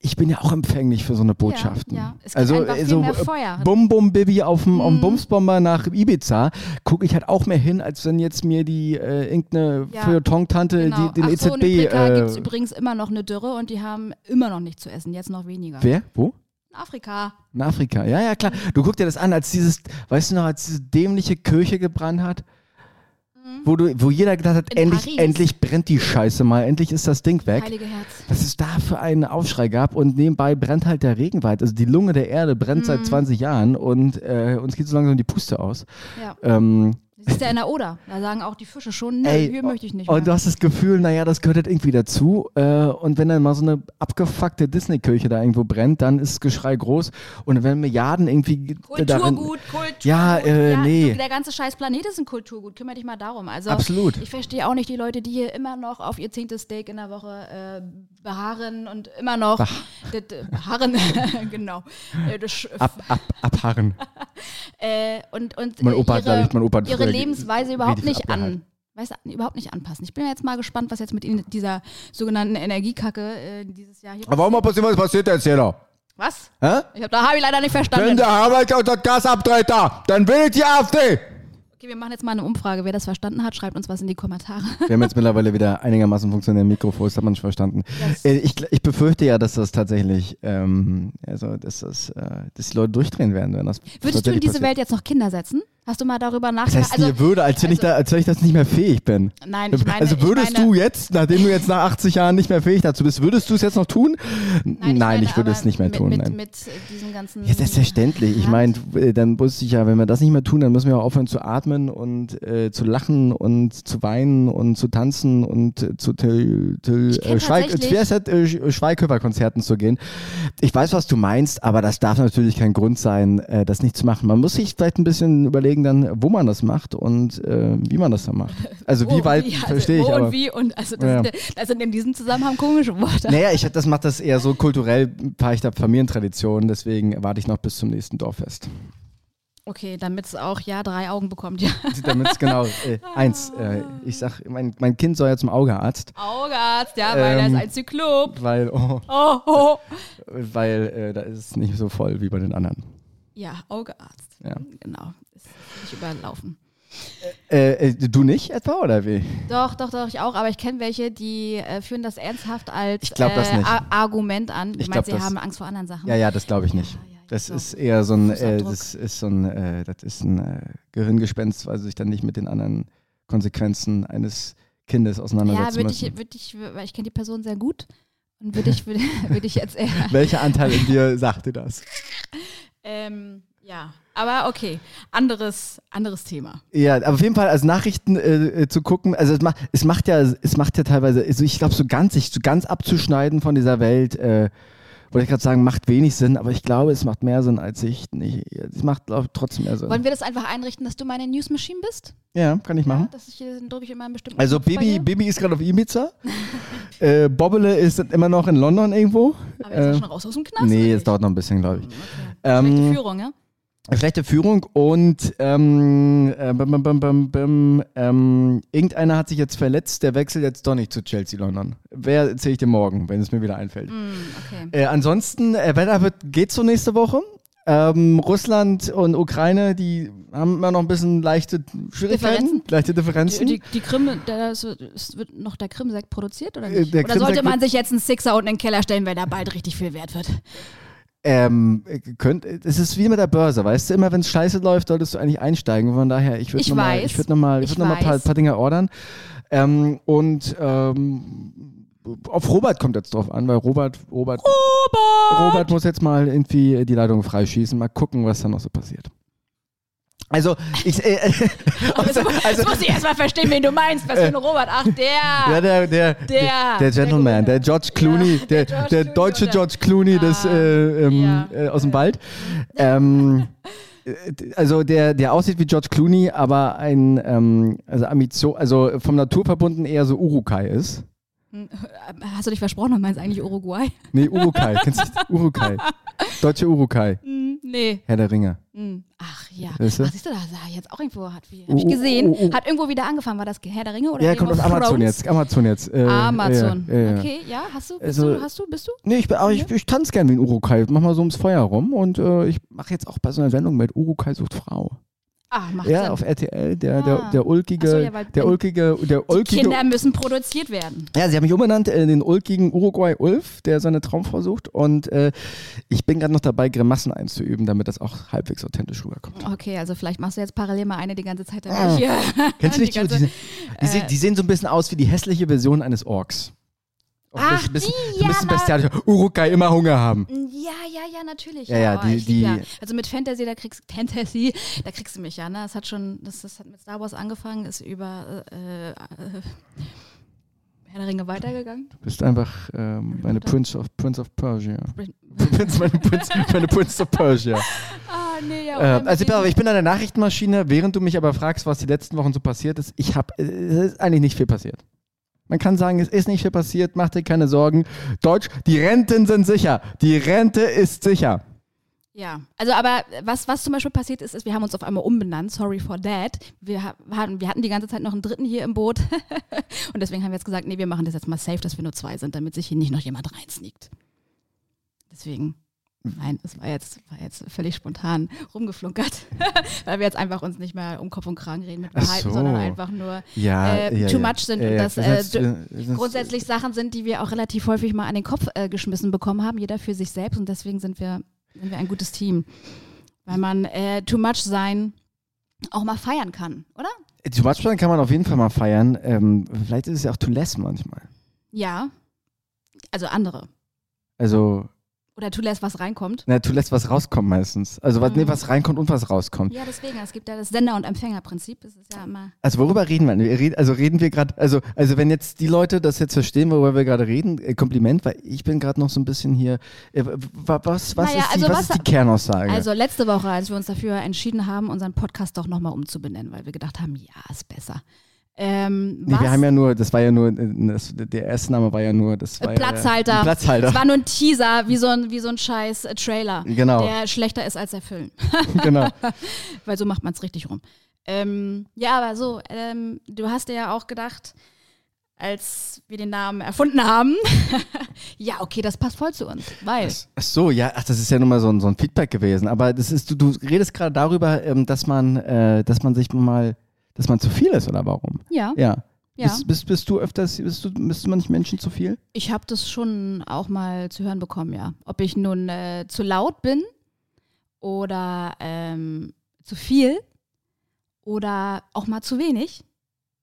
ich bin ja auch empfänglich für so eine Botschaften. Ja, ja. Es gibt also, so äh, Feuer. Bum Bum Bibi auf dem Mhm. Bumsbomber nach Ibiza, gucke ich halt auch mehr hin, als wenn jetzt mir die äh, irgendeine Ja, Feuilleton-Tante Genau. die, den Ach so, in EZB. Afrika äh, gibt es übrigens immer noch eine Dürre und die haben immer noch nicht zu essen, jetzt noch weniger. wer? Wo? In Afrika. In Afrika, ja, ja, klar. Du guck dir das an, als dieses, weißt du noch, als diese dämliche Kirche gebrannt hat? Wo, du, wo jeder gedacht hat, Mhm. In endlich, Paris. endlich brennt die Scheiße mal, endlich ist das Ding weg. Heilige Herz. Was es da für einen Aufschrei gab und nebenbei brennt halt der Regenwald. Also die Lunge der Erde brennt Mhm. seit 20 Jahren und äh, uns geht so langsam die Puste aus. Ja. Ähm, Das ist ja in der Oder. Da sagen auch die Fische schon, nö, Ey, hier möchte ich nicht mehr. und du hast das Gefühl, naja, das gehört halt irgendwie dazu. Äh, und wenn dann mal so eine abgefuckte Disney-Kirche da irgendwo brennt, dann ist das Geschrei groß. Und wenn Milliarden irgendwie darin- Kulturgut, Kulturgut. Ja, äh, nee. Du, der ganze scheiß Planet ist ein Kulturgut. Kümmere dich mal darum. Also, Absolut. Ich verstehe auch nicht die Leute, die hier immer noch auf ihr zehntes Steak in der Woche äh, beharren und immer noch das, äh, beharren, genau. Äh, ab, ab, abharren. äh, und, und Mein Opa hat, ihre, ich, mein Opa hat ihre Lebensweise richtig überhaupt nicht abgehalten. an. Weißt du, überhaupt nicht anpassen. Ich bin jetzt mal gespannt, was jetzt mit ihnen dieser sogenannten Energiekacke äh, dieses Jahr hier Aber warum passiert, was passiert noch? Was? Hä? Ich hab, da habe ich leider nicht verstanden. Wenn der Arbeit unter Gas abdreht da, dann will ich die AfD. Okay, wir machen jetzt mal eine Umfrage. Wer das verstanden hat, schreibt uns was in die Kommentare. Wir haben jetzt mittlerweile wieder einigermaßen funktionierende Mikrofons, hat man schon verstanden. Yes. Äh, Ich, ich befürchte ja, dass das tatsächlich, ähm, also dass, das, äh, dass die Leute durchdrehen werden, wenn das Würdest du in diese passiert. Welt jetzt noch Kinder setzen? Hast du mal darüber Das nachgedacht? heißt, ihr würde, als wenn, ich also- da, als wenn ich das nicht mehr fähig bin. Nein, ich meine, also würdest ich meine, du jetzt, nachdem du jetzt nach 80 Jahren nicht mehr fähig dazu bist, würdest du es jetzt noch tun? Nein, ich, meine würde aber es nicht mehr mit, tun. Mit, nein. mit diesen ganzen. Ja, selbstverständlich. Ich meine, äh, dann muss ich ja, wenn wir das nicht mehr tun, dann müssen wir auch aufhören zu atmen und äh, zu lachen und zu weinen und zu tanzen und äh, zu Till, Till, Ich äh, Schweig, das, äh, Sch- Schweighöfer-Konzerten zu gehen. Ich weiß, was du meinst, aber das darf natürlich kein Grund sein, äh, das nicht zu machen. Man muss sich vielleicht ein bisschen überlegen, dann, wo man das macht und äh, wie man das dann macht. Also Wo wie weit, also verstehe ich, wo aber. und wie und also das, Ja. sind, das sind in diesem Zusammenhang komische Worte. Naja, ich, das macht das eher so kulturell, fahre ich da Familientradition, deswegen warte ich noch bis zum nächsten Dorffest. Okay, damit es auch ja drei Augen bekommt, ja. Damit es genau, äh, eins, äh, ich sag, mein, mein Kind soll ja zum Augearzt, Augearzt, ja, weil er Ähm, ist ein Zyklop. weil, oh, Oh, oh. weil äh, da ist es nicht so voll wie bei den anderen. Ja, Augearzt. Ja. Genau. Ist nicht überlaufen. Äh, äh, du nicht etwa oder wie? Doch, doch, doch, ich auch. Aber ich kenne welche, die äh, führen das ernsthaft als Ich glaub das äh, Argument an. Ich, Ich meine, sie das- haben Angst vor anderen Sachen. Ja, ja, das glaube ich nicht. Ja, ja, Das ist eher so ein, äh, das ist so ein, äh, das ist ein äh, Gehirngespenst, weil sie sich dann nicht mit den anderen Konsequenzen eines Kindes Ja, auseinandersetzen würde ich, würd ich, weil ich kenne die Person sehr gut. Und würde ich, würde würd ich jetzt eher. Welcher Anteil in dir sagte das? Ähm, ja, aber okay. Anderes, anderes Thema. Ja, aber auf jeden Fall als Nachrichten äh, äh, zu gucken, also es macht, es macht ja, es macht ja teilweise, also ich glaube, so ganz, sich so ganz abzuschneiden von dieser Welt, äh, wollte ich gerade sagen, macht wenig Sinn, aber ich glaube, es macht mehr Sinn, als ich nicht. Es macht, glaube ich, trotzdem mehr Sinn. Wollen wir das einfach einrichten, dass du meine News Machine bist? Ja, kann ich machen. Dass ich hier dann drücke ich immer einen bestimmten Also Bibi? Bibi ist gerade auf Ibiza. äh, Bobbele ist immer noch in London irgendwo. Aber ist er Äh, schon raus aus dem Knast? nee, es dauert noch ein bisschen, glaube ich. Okay. Ähm, Schlechte Führung, ja? Schlechte Führung und ähm, äh, bim, bim, bim, ähm, irgendeiner hat sich jetzt verletzt, der wechselt jetzt doch nicht zu Chelsea London. Wer erzähle ich dir morgen, wenn es mir wieder einfällt. Mm, okay. Äh, ansonsten, äh, Wetter wird, geht so nächste Woche. Ähm, Russland und Ukraine, die haben immer noch ein bisschen leichte Schwierigkeiten, Differenzen? leichte Differenzen. Die, die Krim, der, wird- noch der Krimsekt produziert oder Äh, nicht? der oder sollte man sich jetzt einen Sixer unten in den Keller stellen, weil der bald richtig viel wert wird? Ähm, äh, könnt, es ist wie mit der Börse, weißt du, immer wenn es scheiße läuft, solltest du eigentlich einsteigen. Von daher, ich würde nochmal würd noch mal, ich Ich würd noch mal ein paar, paar Dinge ordern. Ähm, und ähm, auf Robert kommt jetzt drauf an, weil Robert, Robert, Robert! Robert muss jetzt mal irgendwie die Leitung freischießen, mal gucken, was da noch so passiert. Also, ich, äh, also, Also, Jetzt muss ich erstmal verstehen, wen du meinst. Was für ein Robert? Ach, der! Ja, der, der, der, der Gentleman, der George Clooney, der, der deutsche George Clooney des, Ah, äh, ähm, äh, aus dem Wald. Ähm, äh, also der, der aussieht wie George Clooney, aber ein, ähm, also Ambition, also vom Naturverbunden eher so Urukai ist. Hast du dich versprochen und meinst eigentlich Uruguay? Nee, Urukai, kennst du? Urukai. Deutsche Urukai, Hm, nee. Herr der Ringe. Hm. Ach ja. Weißt du? Ach, siehst du, da sah jetzt auch irgendwo, hat, wie, hab Oh, ich oh, gesehen, oh, oh. hat irgendwo wieder angefangen. War das Herr der Ringe oder Ja, kommt auf Amazon jetzt. Amazon jetzt. Äh, Amazon. Ja, ja, ja. Okay, ja, hast du, bist Also- du, hast du, bist du? Nee, ich, aber ich, ich tanze gern wie ein Urukai. Mach mal so ums Feuer rum und äh, ich mache jetzt auch bei so einer Sendung mit Urukai sucht Frau. Ah, macht Ja, Sinn. auf RTL, der, der, Ah. der ulkige, Ach so, ja, der ulkige, der Die ulkige. Kinder müssen produziert werden. Ja, sie haben mich umbenannt in den ulkigen Uruguay Ulf, der seine Traumfrau sucht. Und äh, ich bin gerade noch dabei, Grimassen einzuüben, damit das auch halbwegs authentisch rüberkommt. Okay, also vielleicht machst du jetzt parallel mal eine die ganze Zeit. Ah. Kennst du nicht die, die die, ganze- die, sehen, die sehen so ein bisschen aus wie die hässliche Version eines Orks. Auch Ach, ein bisschen, die, so ein bisschen ja, bestialisch. Uruguay immer Hunger haben. Ja, ja, ja, natürlich. Ja, ja, oh, die- lieb ja. die- Also mit Fantasy, da kriegst Fantasy, da kriegst du mich ja, ne? Das hat schon, das, das hat mit Star Wars angefangen, ist über äh, äh, Herr der Ringe weitergegangen. Du bist einfach ähm, meine Prince of, Prince of Persia. Prin- Prince, meine, Prince, meine Prince of Persia. Ah, nee, ja. Äh, mit also ich bin an der Nachrichtenmaschine, während du mich aber fragst, was die letzten Wochen so passiert ist. Ich habe, es ist eigentlich nicht viel passiert. Man kann sagen, es ist nicht viel passiert, mach dir keine Sorgen. Deutsch, die Renten sind sicher. Die Rente ist sicher. Ja, also aber was, was zum Beispiel passiert ist, ist, wir haben uns auf einmal umbenannt, sorry for that. Wir, ha- hatten, wir hatten die ganze Zeit noch einen dritten hier im Boot und deswegen haben wir jetzt gesagt, nee, wir machen das jetzt mal safe, dass wir nur zwei sind, damit sich hier nicht noch jemand reinsneakt. Deswegen, nein, es war jetzt, war jetzt völlig spontan rumgeflunkert, weil wir jetzt einfach uns nicht mehr um Kopf und Kragen reden mit Wahrheiten, so. sondern einfach nur Ja, äh, ja, too much sind Ja, und ja, das äh, grundsätzlich Sachen sind, die wir auch relativ häufig mal an den Kopf äh, geschmissen bekommen haben, jeder für sich selbst und deswegen sind wir, sind wir ein gutes Team. Weil man äh, too much sein auch mal feiern kann, oder? Too much Fun kann man auf jeden Fall mal feiern. Ähm, vielleicht ist es ja auch too less manchmal. Ja. Also andere. Also, Oder too less, was reinkommt. na, too less, was rauskommt meistens. Also, was, nee, Mhm. was reinkommt und was rauskommt. Ja, deswegen. Es gibt ja das Sender- und Empfängerprinzip. Das ist ja immer. Also worüber reden wir? also reden wir gerade, also, also wenn jetzt die Leute das jetzt verstehen, worüber wir gerade reden, äh, Kompliment, weil ich bin gerade noch so ein bisschen hier. Äh, was was, Naja, ist, die, also was was- ist die Kernaussage? Also letzte Woche, als wir uns dafür entschieden haben, unseren Podcast doch nochmal umzubenennen, weil wir gedacht haben, ja, ist besser. Ähm, nee, wir haben ja nur, das war ja nur, äh, das, der erste Name war ja nur, das war Platzhalter. Ja, Platzhalter. Es war nur ein Teaser, wie so ein, wie so ein scheiß äh, Trailer, Genau. der schlechter ist als der Film. genau. Weil so macht man es richtig rum. Ähm, ja, aber so, ähm, du hast dir ja auch gedacht, als wir den Namen erfunden haben, ja, okay, das passt voll zu uns. Weil, Ach so, ja, ach, das ist ja nun mal so ein, so ein Feedback gewesen. Aber das ist, du, du redest gerade darüber, ähm, dass man, äh, dass man sich mal, dass man zu viel ist, oder warum? ja, Ja. ja. Bist, bist, bist du öfters, bist du, bist manche Menschen zu viel? Ich habe das schon auch mal zu hören bekommen, ja. Ob ich nun äh, zu laut bin oder ähm, zu viel oder auch mal zu wenig.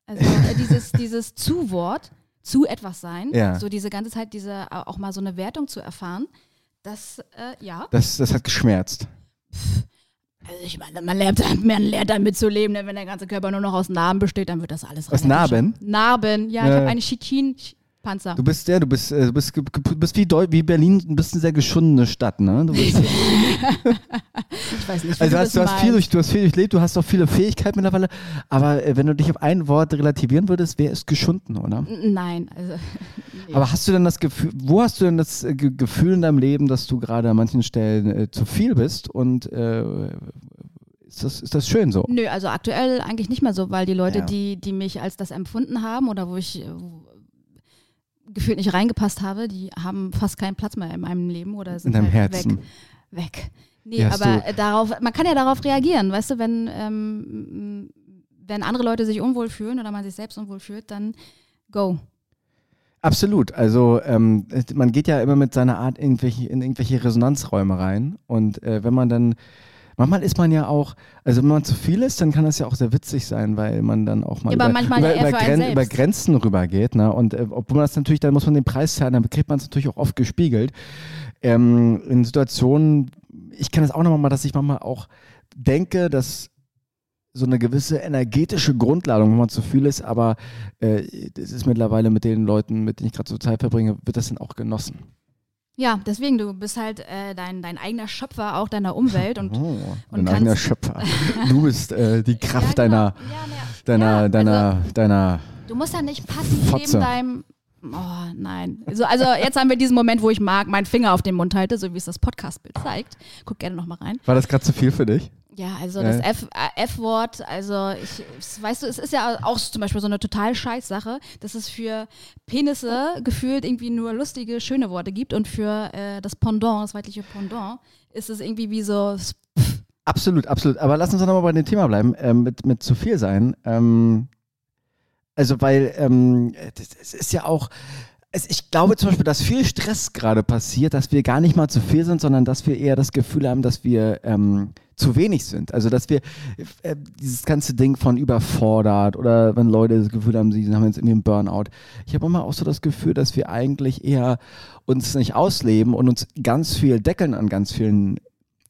Also äh, dieses, dieses Zu-Wort, zu etwas sein, Ja. so diese ganze Zeit diese auch mal so eine Wertung zu erfahren, das, äh, ja. Das, das hat geschmerzt. Also ich meine, man lernt, man lernt damit zu leben, ne? wenn der ganze Körper nur noch aus Narben besteht, dann wird das alles Aus Narben? Narben, ja, ich Ja. habe eine Chitin-Panzer. Du bist, ja, du bist, äh, du bist, bist wie, Deu wie Berlin, du bist eine sehr geschundene Stadt, ne? Du bist, Ich weiß nicht, also du hast, du hast viel durch, du hast viel durchlebt, du hast auch viele Fähigkeiten mittlerweile, aber äh, wenn du dich auf ein Wort relativieren würdest, wer ist geschunden, oder? Nein, also Aber hast du denn das Gefühl, wo hast du denn das äh, Ge Gefühl in deinem Leben, dass du gerade an manchen Stellen äh, zu viel bist und äh, ist, das, ist das schön so? Nö, also aktuell eigentlich nicht mehr so, weil die Leute, Ja. die, die mich als das empfunden haben oder wo ich gefühlt nicht reingepasst habe, die haben fast keinen Platz mehr in meinem Leben oder sind In deinem halt Herzen. weg. Weg. Nee, hast aber du- äh, darauf, man kann ja darauf reagieren, weißt du, wenn, ähm, wenn andere Leute sich unwohl fühlen oder man sich selbst unwohl fühlt, dann go. Absolut. Also ähm, man geht ja immer mit seiner Art irgendwelche, in irgendwelche Resonanzräume rein. Und äh, wenn man dann, manchmal ist man ja auch, also wenn man zu viel ist, dann kann das ja auch sehr witzig sein, weil man dann auch mal Ja, über, über, über, Gren über. Grenzen rübergeht. Ne? Und äh, obwohl man das natürlich, dann muss man den Preis zahlen, dann kriegt man es natürlich auch oft gespiegelt. Ähm, in Situationen, ich kann es auch nochmal mal, dass ich manchmal auch denke, dass so eine gewisse energetische Grundladung, wenn man zu viel ist, aber äh, das ist mittlerweile mit den Leuten, mit denen ich gerade so Zeit verbringe, wird das dann auch genossen. Ja, deswegen, du bist halt äh, dein, dein eigener Schöpfer auch deiner Umwelt und oh, und dein eigener Schöpfer. Du bist äh, die Kraft Ja, genau. deiner, Ja, ja. deiner, deiner, deiner. Du musst ja nicht passiv Fotze. neben deinem. Oh nein. Also, also jetzt haben wir diesen Moment, wo ich mag, meinen Finger auf den Mund halte, so wie es das Podcastbild zeigt. Guck gerne nochmal rein. War das gerade zu viel für dich? Ja, also das äh, F-Wort, also ich, weißt du, es ist ja auch zum Beispiel so eine total scheiß Sache, dass es für Penisse gefühlt irgendwie nur lustige, schöne Worte gibt und für äh, das Pendant, das weibliche Pendant, ist es irgendwie wie so, pff, Absolut, absolut. Aber lass uns doch nochmal bei dem Thema bleiben, ähm, mit, mit zu viel sein. Ähm, also, weil ähm, das, das ist ja auch, ich glaube zum Beispiel, dass viel Stress gerade passiert, dass wir gar nicht mal zu viel sind, sondern dass wir eher das Gefühl haben, dass wir ähm, zu wenig sind. Also, dass wir äh, dieses ganze Ding von überfordert oder wenn Leute das Gefühl haben, sie haben jetzt irgendwie einen Burnout. Ich habe immer auch so das Gefühl, dass wir eigentlich eher uns nicht ausleben und uns ganz viel deckeln an ganz vielen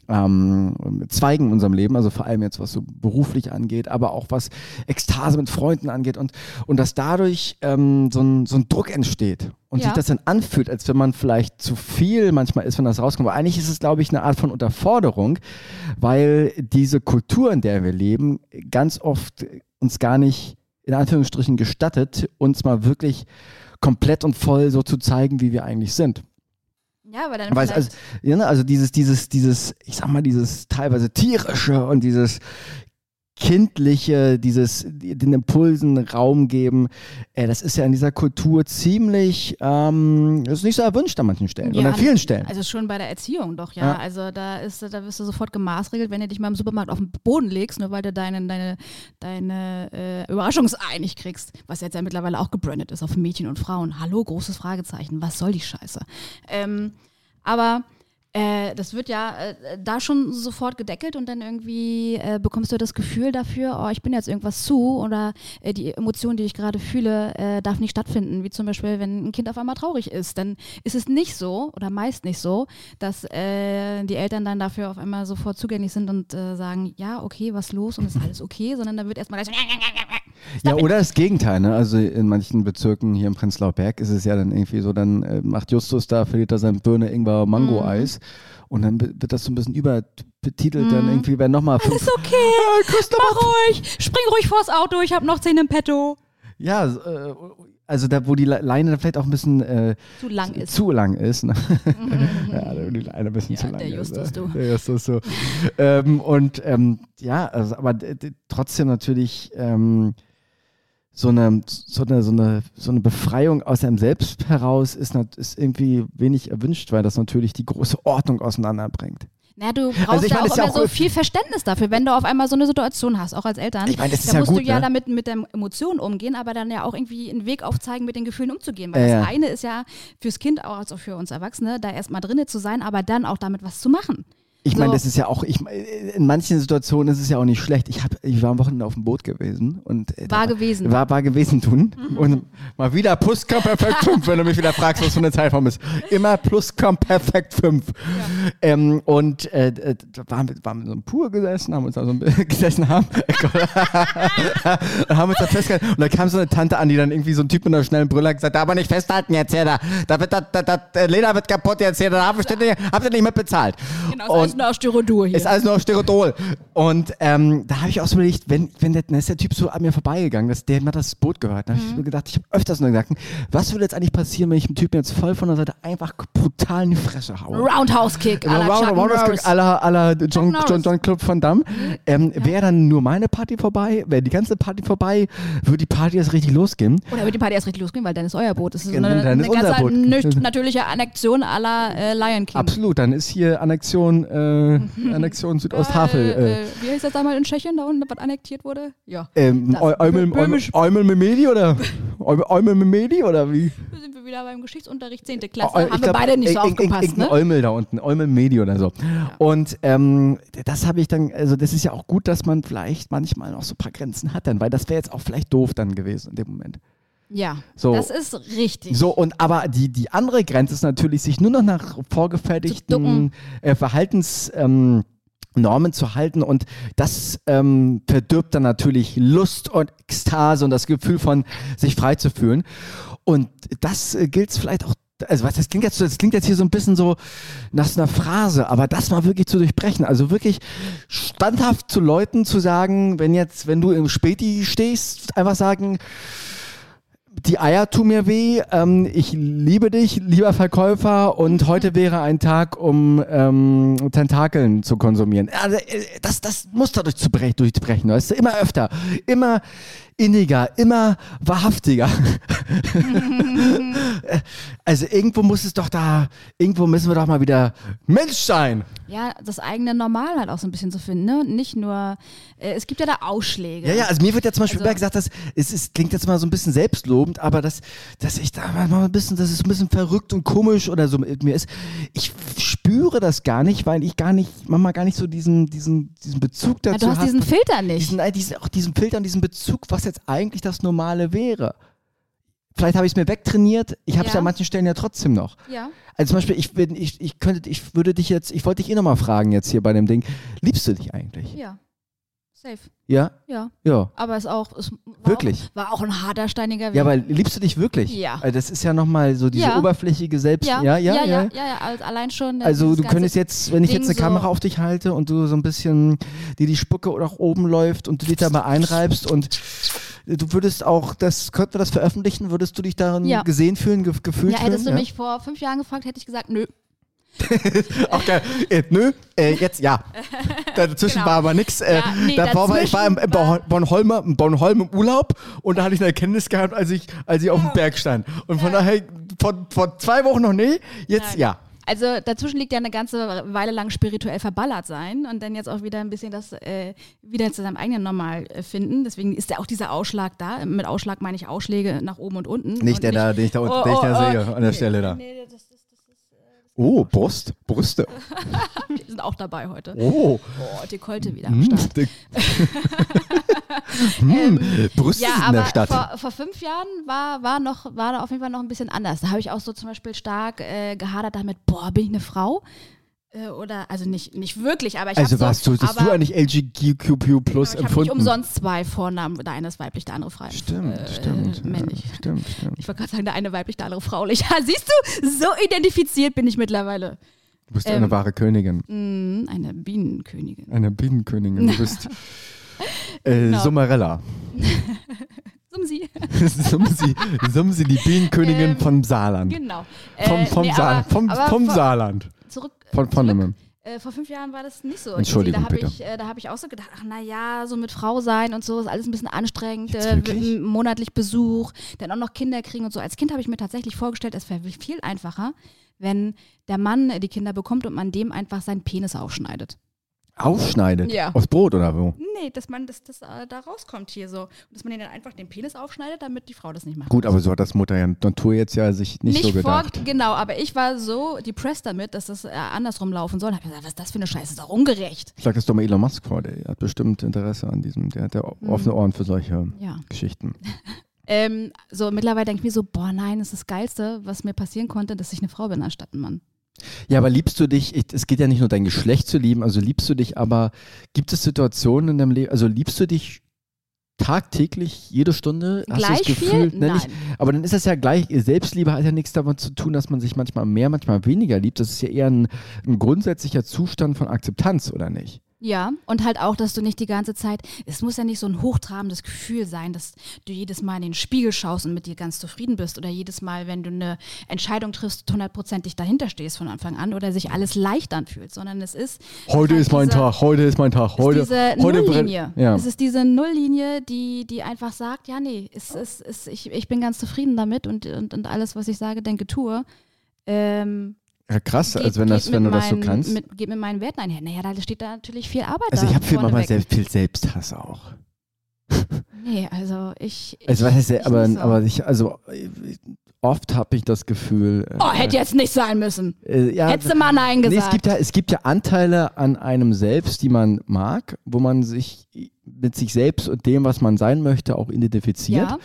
ähm, Zweigen in unserem Leben, also vor allem jetzt was so beruflich angeht, aber auch was Ekstase mit Freunden angeht und, und dass dadurch ähm, so, ein, so ein Druck entsteht und Ja. sich das dann anfühlt, als wenn man vielleicht zu viel manchmal ist, wenn das rauskommt. Aber eigentlich ist es, glaube ich, eine Art von Unterforderung, weil diese Kultur, in der wir leben, ganz oft uns gar nicht in Anführungsstrichen gestattet, uns mal wirklich komplett und voll so zu zeigen, wie wir eigentlich sind. Ja, aber dann Weil es, also, ja, ne, also dieses, dieses, dieses, ich sag mal, dieses teilweise tierische und dieses kindliche, dieses den Impulsen Raum geben, äh, das ist ja in dieser Kultur ziemlich, ähm, das ist nicht so erwünscht an manchen Stellen oder an vielen Stellen. Also schon bei der Erziehung doch, ja. Ja. Also da ist, da wirst du sofort gemaßregelt, wenn du dich mal im Supermarkt auf den Boden legst, nur weil du deine, deine, deine äh, Überraschungsei nicht kriegst. Was jetzt ja mittlerweile auch gebrandet ist auf Mädchen und Frauen. Hallo, großes Fragezeichen. Was soll die Scheiße? Ähm, aber äh, das wird ja äh, da schon sofort gedeckelt und dann irgendwie äh, bekommst du das Gefühl dafür, oh, ich bin jetzt irgendwas zu oder äh, die Emotion, die ich gerade fühle, äh, darf nicht stattfinden. Wie zum Beispiel, wenn ein Kind auf einmal traurig ist, dann ist es nicht so oder meist nicht so, dass äh, die Eltern dann dafür auf einmal sofort zugänglich sind und äh, sagen, ja, okay, was los und ist alles okay, sondern dann wird erstmal so, Ja, oder das Gegenteil, ne? Also in manchen Bezirken hier im Prenzlauer Berg ist es ja dann irgendwie so, dann äh, macht Justus da, verliert er sein Birne, Ingwer, Mango-Eis. Und dann wird das so ein bisschen überbetitelt, dann irgendwie werden nochmal fünf. ist okay, mach ruhig, spring ruhig vors Auto, ich habe noch zehn im Petto. Ja, äh, also da, wo die Le- Leine dann vielleicht auch ein bisschen äh, Zu lang ist. zu lang ist. Ne? ja, da wo die Leine ein bisschen Ja, zu lang der ist. Justus, ne? du. Der Justus, so. ähm, und ähm, ja, also, aber trotzdem natürlich ähm, so eine, so, eine, so, eine, so eine Befreiung aus einem Selbst heraus ist, ist irgendwie wenig erwünscht, weil das natürlich die große Ordnung auseinanderbringt. Na, du brauchst Also ja meine, auch ist ja immer auch- so viel Verständnis dafür, wenn du auf einmal so eine Situation hast, auch als Eltern. Ich meine, das ist dann ja musst gut, du ja ne? damit mit den Emotionen umgehen, aber dann ja auch irgendwie einen Weg aufzeigen, mit den Gefühlen umzugehen. Weil Ja, das ja. eine ist ja fürs Kind, auch also für uns Erwachsene, da erstmal drinne zu sein, aber dann auch damit was zu machen. Ich meine, So. das ist ja auch, ich, in manchen Situationen ist es ja auch nicht schlecht. Ich, hab, ich war am Wochenende auf dem Boot gewesen und äh, War da- gewesen. War, war gewesen tun. Und mal wieder Plusquamperfekt 5, wenn du mich wieder fragst, was für eine Zeitform ist. Immer Plusquamperfekt 5. Ähm, und äh, äh, da waren wir, waren wir so einem Pool gesessen, haben uns da so ein bisschen gesessen haben. und haben uns da festgehalten. Und da kam so eine Tante an, die dann irgendwie so ein Typ mit einer schnellen Brille hat gesagt, aber nicht festhalten jetzt hier, da, da wird das, das, das Leder wird kaputt jetzt hier, da habt ihr nicht, ihr nicht mit bezahlt. Genau, das ist nur aus Styrodur hier. Ist alles nur auf Styrodol. Und ähm, da habe ich auch so überlegt, wenn, wenn der, ist der Typ so an mir vorbeigegangen, dass der hat das Boot gehört. Da habe ich mir gedacht, ich habe öfters nur gedacht, was würde jetzt eigentlich passieren, wenn ich dem Typen jetzt voll von der Seite einfach brutal in die Fresse haue? Roundhouse-Kick. la Round- Chuck Roundhouse Norris. Kick à la, à la John. John, John Club Van Damme. Ähm, Wäre dann nur meine Party vorbei? Wäre die ganze Party vorbei? Würde die Party jetzt richtig losgehen? Oder wird die Party erst richtig losgehen, weil dann ist euer Boot. Das ist so Genau, eine, dann ist eine ganz Boot. natürliche Annexion à la äh, Lion King. Absolut, dann ist hier Annexion, äh, Annexion Südosttafel. Äh, Äh, äh, wie heißt das damals in Tschechien, da unten, was annektiert wurde? Ja. Ähm, Eumel, Memedi oder? Eumel, Memedi oder wie? Da sind wir wieder beim Geschichtsunterricht 10. Klasse. Eu- Haben ich wir glaub, beide nicht so aufgepasst, ne? Eumel da unten, Eumel Medi oder so. Und ähm, das habe ich dann, also das ist ja auch gut, dass man vielleicht manchmal noch so ein paar Grenzen hat dann, weil das wäre jetzt auch vielleicht doof dann gewesen in dem Moment. Ja, So. das ist richtig. So, und aber die, die andere Grenze ist natürlich, sich nur noch nach vorgefertigten äh, Verhaltens. Ähm, Normen zu halten und das ähm, verdirbt dann natürlich Lust und Ekstase und das Gefühl von sich frei zu fühlen. Und das äh, gilt vielleicht auch, also was das klingt jetzt, das klingt jetzt hier so ein bisschen so nach einer Phrase, aber das mal wirklich zu durchbrechen, also wirklich standhaft zu Leuten zu sagen, wenn jetzt, wenn du im Späti stehst, einfach sagen, die Eier tun mir weh. Ähm, ich liebe dich, lieber Verkäufer. Und heute wäre ein Tag, um ähm, Tentakeln zu konsumieren. Also, äh, das, das muss dadurch durchbrechen. Weißt du? Immer öfter, immer inniger, immer wahrhaftiger. also irgendwo muss es doch da, irgendwo müssen wir doch mal wieder Mensch sein. Ja, das eigene Normal halt auch so ein bisschen zu finden, ne? Nicht nur, äh, es gibt ja da Ausschläge. Ja, ja, also mir wird ja zum Beispiel Also- gesagt, dass es ist, klingt jetzt mal so ein bisschen selbstlobend, aber dass, dass ich da mal ein bisschen, dass es ein bisschen verrückt und komisch oder so mit mir ist. Ich spüre das gar nicht, weil ich gar nicht, manchmal gar nicht so diesen, diesen, diesen Bezug dazu Ja, du hast habe. diesen Filter nicht. diesen, äh, diesen, auch diesen Filter und diesen Bezug, was jetzt eigentlich das Normale wäre. Vielleicht habe ich es mir wegtrainiert, ich habe es Ja. an manchen Stellen ja trotzdem noch. ja. Also zum Beispiel, ich, bin, ich, ich könnte, ich würde dich jetzt, ich wollte dich eh nochmal fragen jetzt hier bei dem Ding, liebst du dich eigentlich? Ja. Safe. Ja? Ja. Ja. Aber es auch, es war Wirklich? Auch, war auch ein harter, steiniger Weg. Ja, aber liebst du dich wirklich? Ja. Also das ist ja nochmal so diese Ja. oberflächliche Selbst. ja, ja, ja. ja, ja. ja, ja, also allein schon. äh, Also du könntest jetzt, wenn ich Ding jetzt eine so- Kamera auf dich halte und du so ein bisschen dir die Spucke nach oben läuft und du dich da mal einreibst und du würdest auch, das könnten wir das veröffentlichen, würdest du dich darin gesehen fühlen, ge gefühlt Ja, hättest du fühlen? mich vor fünf Jahren gefragt, hätte ich gesagt, nö. Auch geil. Äh, nö, äh, jetzt ja. Dazwischen Genau. war aber nichts. Äh, Ja, nee, davor war ich war im, im Bornholmer, im Bornholm im Urlaub und da hatte ich eine Erkenntnis gehabt, als ich, als ich auf dem Berg stand. Und von daher, vor, vor zwei Wochen noch nee, jetzt Nein. ja. Also dazwischen liegt ja eine ganze Weile lang spirituell verballert sein und dann jetzt auch wieder ein bisschen das äh, wieder zu seinem eigenen Normal äh, finden. Deswegen ist ja auch dieser Ausschlag da. Mit Ausschlag meine ich Ausschläge nach oben und unten. Nicht und der da, den ich da unten, Oh, den ich da oh, oh. sehe, an der Stelle da. Nee, das, das, Oh, Brust, Brüste. die sind auch dabei heute. Oh. Oh, Dekolte wieder am Hm, Start. hm, Brüste Ja, sind in aber der Stadt. vor, vor fünf Jahren war, war, noch, war da auf jeden Fall noch ein bisschen anders. Da habe ich auch so zum Beispiel stark äh, gehadert damit, boah, bin ich eine Frau? Äh, oder, also nicht, nicht wirklich, aber ich also hab so, warst du, eigentlich LGBTQ plus Ich habe nicht empfunden? umsonst zwei Vornamen. Der eine ist weiblich, der andere frei. Stimmt, äh, stimmt. Männlich. Ja, stimmt, stimmt. Ich wollte gerade sagen, der eine weiblich, der andere fraulich. Ja, siehst du, so identifiziert bin ich mittlerweile. Du bist ähm, eine wahre Königin. Mm, eine Bienenkönigin. Eine Bienenkönigin. Du bist äh, Genau. Summerella. Sumsi. Sumsi, Sumsi, die Bienenkönigin Ähm, vom Saarland. Genau. Vom, Äh, vom, nee, Saarland. aber- vom, aber vom Saarland. Von, von dem. Äh, vor fünf Jahren war das nicht so. Entschuldigung, da habe ich, äh, da hab ich auch so gedacht, ach na ja, so mit Frau sein und so ist alles ein bisschen anstrengend. Äh, monatlich Besuch, dann auch noch Kinder kriegen und so. Als Kind habe ich mir tatsächlich vorgestellt, es wäre viel einfacher, wenn der Mann die Kinder bekommt und man dem einfach seinen Penis aufschneidet. Aufschneidet? Ja. Aus Brot oder wo? Nee, dass man das, das äh, da rauskommt hier so. Und dass man den dann einfach den Penis aufschneidet, damit die Frau das nicht macht. Gut, aber so hat das Mutter ja Natur jetzt ja sich nicht, so vor, gedacht. genau, aber ich war so depressed damit, dass das äh, andersrum laufen soll. Und hab gesagt, was ist das für eine Scheiße? Ist doch ungerecht. Schlag das doch mal Elon Musk vor, der hat bestimmt Interesse an diesem, der hat ja offene Ohren für solche Mhm. Ja. Geschichten. Ähm, so mittlerweile denke ich mir so, boah, nein, das ist das Geilste, was mir passieren konnte, dass ich eine Frau bin anstatt ein Mann. Ja, aber liebst du dich, ich, es geht ja nicht nur dein Geschlecht zu lieben, also liebst du dich, aber gibt es Situationen in deinem Leben, also liebst du dich tagtäglich, jede Stunde? Hast Gleich du das viel? Gefühl, Ne, Nein. nicht, aber dann ist das ja gleich, Selbstliebe hat ja nichts damit zu tun, dass man sich manchmal mehr, manchmal weniger liebt. Das ist ja eher ein, ein grundsätzlicher Zustand von Akzeptanz, oder nicht? Ja, und halt auch, dass du nicht die ganze Zeit, es muss ja nicht so ein hochtrabendes Gefühl sein, dass du jedes Mal in den Spiegel schaust und mit dir ganz zufrieden bist oder jedes Mal, wenn du eine Entscheidung triffst, hundertprozentig dahinter stehst von Anfang an oder sich alles leicht anfühlt, sondern es ist Heute halt ist mein diese- Tag, heute ist mein Tag, heute, ist diese heute Nulllinie. Ja. Es ist diese Nulllinie, die, die einfach sagt, ja, nee, es, es, es, ich, ich bin ganz zufrieden damit und, und, und alles, was ich sage, denke, tue. Ähm, ja, krass, geht- also wenn, das, wenn du mit das so meinen- kannst. Mit, geht mit meinen Werten einher. Naja, da steht da natürlich viel Arbeit also ich habe viel, manchmal selbst, viel Selbsthass auch. Nee, also ich. Also ich, was heißt, ich aber, so. aber ich, also äh, oft habe ich das Gefühl. äh, Oh, hätte jetzt nicht sein müssen. äh, ja, Hättest du mal Nein Nee, gesagt. es gibt ja, es gibt ja Anteile an einem selbst, die man mag, wo man sich mit sich selbst und dem, was man sein möchte, auch identifiziert. ja.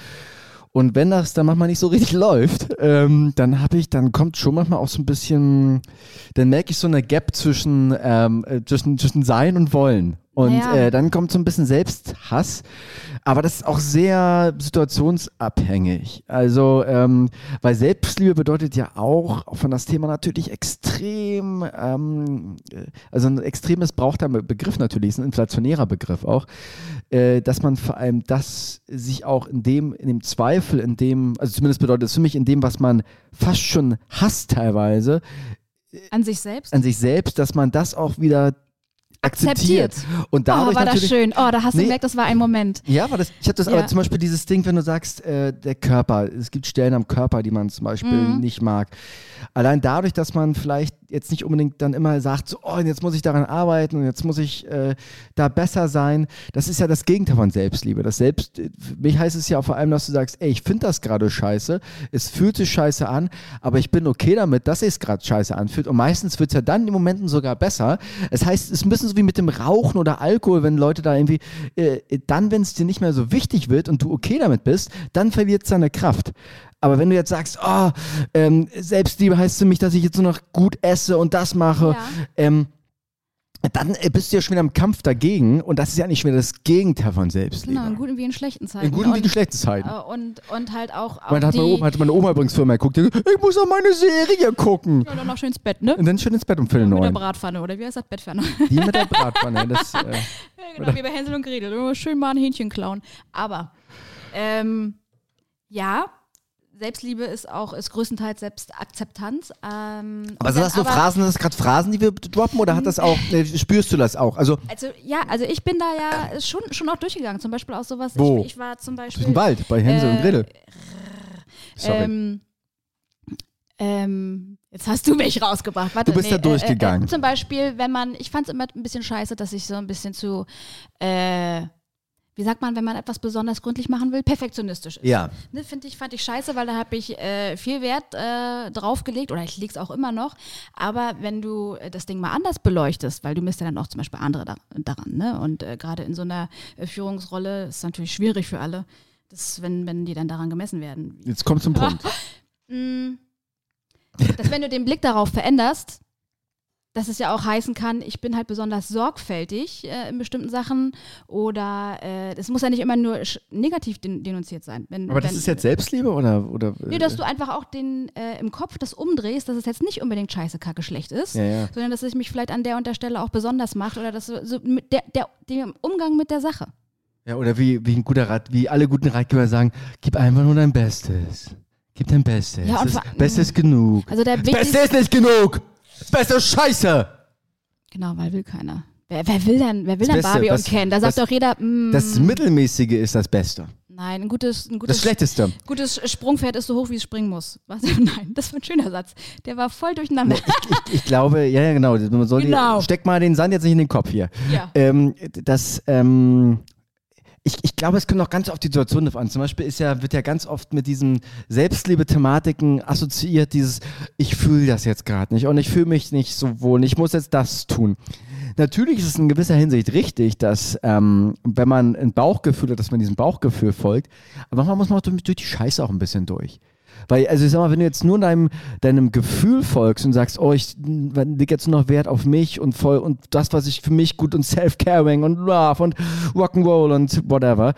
Und wenn das dann manchmal nicht so richtig läuft, ähm, dann habe ich, dann kommt schon manchmal auch so ein bisschen, dann merke ich so eine Gap zwischen, ähm, äh, zwischen, zwischen Sein und Wollen. Und Ja. äh, dann kommt so ein bisschen Selbsthass. Aber das ist auch sehr situationsabhängig. Also, ähm, weil Selbstliebe bedeutet ja auch von das Thema natürlich extrem, ähm, äh, also ein extrem missbrauchter Begriff natürlich, ist ein inflationärer Begriff auch, äh, dass man vor allem das sich auch in dem, in dem Zweifel, in dem, also zumindest bedeutet es für mich, in dem, was man fast schon hasst teilweise, An sich selbst. an sich selbst, dass man das auch wieder Akzeptiert. Und dadurch oh, war das schön. Oh, da hast du Nee. gemerkt, das war ein Moment. Ja, war das, ich habe das Ja. aber zum Beispiel dieses Ding, wenn du sagst, äh, der Körper, es gibt Stellen am Körper, die man zum Beispiel Mhm. nicht mag. Allein dadurch, dass man vielleicht jetzt nicht unbedingt dann immer sagt, so, oh, jetzt muss ich daran arbeiten und jetzt muss ich äh, da besser sein. Das ist ja das Gegenteil von Selbstliebe. Das Selbst, mich heißt es ja vor allem, dass du sagst, ey, ich finde das gerade scheiße, es fühlt sich scheiße an, aber ich bin okay damit, dass es gerade scheiße anfühlt. Und meistens wird es ja dann in Momenten sogar besser. Es heißt, es ist ein bisschen so wie mit dem Rauchen oder Alkohol, wenn Leute da irgendwie, äh, dann, wenn es dir nicht mehr so wichtig wird und du okay damit bist, dann verliert es seine Kraft. Aber wenn du jetzt sagst, oh, ähm, Selbstliebe heißt für mich, dass ich jetzt nur noch gut esse und das mache, Ja. ähm, dann äh, bist du ja schon wieder im Kampf dagegen und das ist ja nicht mehr das Gegenteil von Selbstliebe. Genau, in guten wie in schlechten Zeiten. in guten wie und, in schlechten Zeiten. äh, und, und halt auch, auch Man hat, meine Oma, hat meine Oma übrigens Firma geguckt, die, ich muss auch meine Serie gucken. Ja, dann noch schön ins Bett, ne? Und dann schön ins Bett um Viertel Mit der neun. Bratpfanne, oder wie heißt das? Bettpfanne. Die mit der Bratpfanne. Das, äh, Ja, genau, wie bei Hänsel und Gretel. Schön mal ein Hähnchen klauen. Aber, ähm, ja, Selbstliebe ist auch, ist größtenteils Selbstakzeptanz. Ähm, aber und sind das aber- Phrasen, das gerade Phrasen, die wir droppen oder hat das auch, äh, spürst du das auch? Also, Also, ja, also ich bin da ja schon, schon auch durchgegangen. Zum Beispiel auch sowas. Wo? Ich, ich war zum Beispiel. durch den Wald bei Hänsel und Äh, Gretel. Sorry. Ähm, ähm, jetzt hast du mich rausgebracht. Warte, Du bist da durchgegangen. Äh, äh, zum Beispiel, wenn man, ich fand es immer ein bisschen scheiße, dass ich so ein bisschen zu, äh, wie sagt man, wenn man etwas besonders gründlich machen will, perfektionistisch ist. ja. Ne, Finde ich, fand ich scheiße, weil da habe ich äh, viel Wert äh, drauf gelegt oder ich lege es auch immer noch. Aber wenn du äh, das Ding mal anders beleuchtest, weil du misst ja dann auch zum Beispiel andere da, daran, ne? Und äh, gerade in so einer äh, Führungsrolle ist es natürlich schwierig für alle, das, wenn, wenn die dann daran gemessen werden. Jetzt kommt zum Punkt. Mm, dass wenn du den Blick darauf veränderst, dass es ja auch heißen kann, ich bin halt besonders sorgfältig äh, in bestimmten Sachen oder äh, es muss ja nicht immer nur negativ den denunziert sein. Wenn, Aber das wenn, ist jetzt Selbstliebe oder? oder Nee, dass du einfach auch den äh, im Kopf das umdrehst, dass es jetzt nicht unbedingt scheiße, kacke, schlecht ist, ja, ja. sondern dass es mich vielleicht an der und der Stelle auch besonders macht oder dass so mit der, der, dem Umgang mit der Sache. Ja, oder wie, wie ein guter Rat, wie alle guten Ratgeber sagen, gib einfach nur dein Bestes. Gib dein Bestes. Ja, und das vor- Beste ist genug. Also der Das wichtigste, Beste ist nicht genug. Das Beste scheiße. genau, weil will keiner. Wer, wer will denn, wer will Das denn Beste, Barbie das- und Ken? Da sagt das- doch jeder, mm, Das Mittelmäßige ist das Beste. nein, ein gutes, ein gutes Das Schlechteste. Gutes Sprungpferd ist so hoch, wie es springen muss. Was? Nein, das war ein schöner Satz. Der war voll durcheinander. Ich, ich glaube, ja, ja, genau. Man soll Genau. Die, steck mal den Sand jetzt nicht in den Kopf hier. Ja. Ähm, das, ähm, ich, ich glaube, es kommt auch ganz auf die Situation drauf an. Zum Beispiel ist ja, wird ja ganz oft mit diesen Selbstliebe-Thematiken assoziiert, dieses, ich fühle das jetzt gerade nicht und ich fühle mich nicht so wohl ich muss jetzt das tun. Natürlich ist es in gewisser Hinsicht richtig, dass ähm, wenn man ein Bauchgefühl hat, dass man diesem Bauchgefühl folgt, aber manchmal muss man auch durch, durch die Scheiße auch ein bisschen durch. Weil, also ich sag mal, wenn du jetzt nur deinem, deinem Gefühl folgst und sagst, oh, ich leg jetzt nur noch Wert auf mich und voll und das, was ich für mich gut und Self-Caring und Love und Rock'n'Roll und whatever,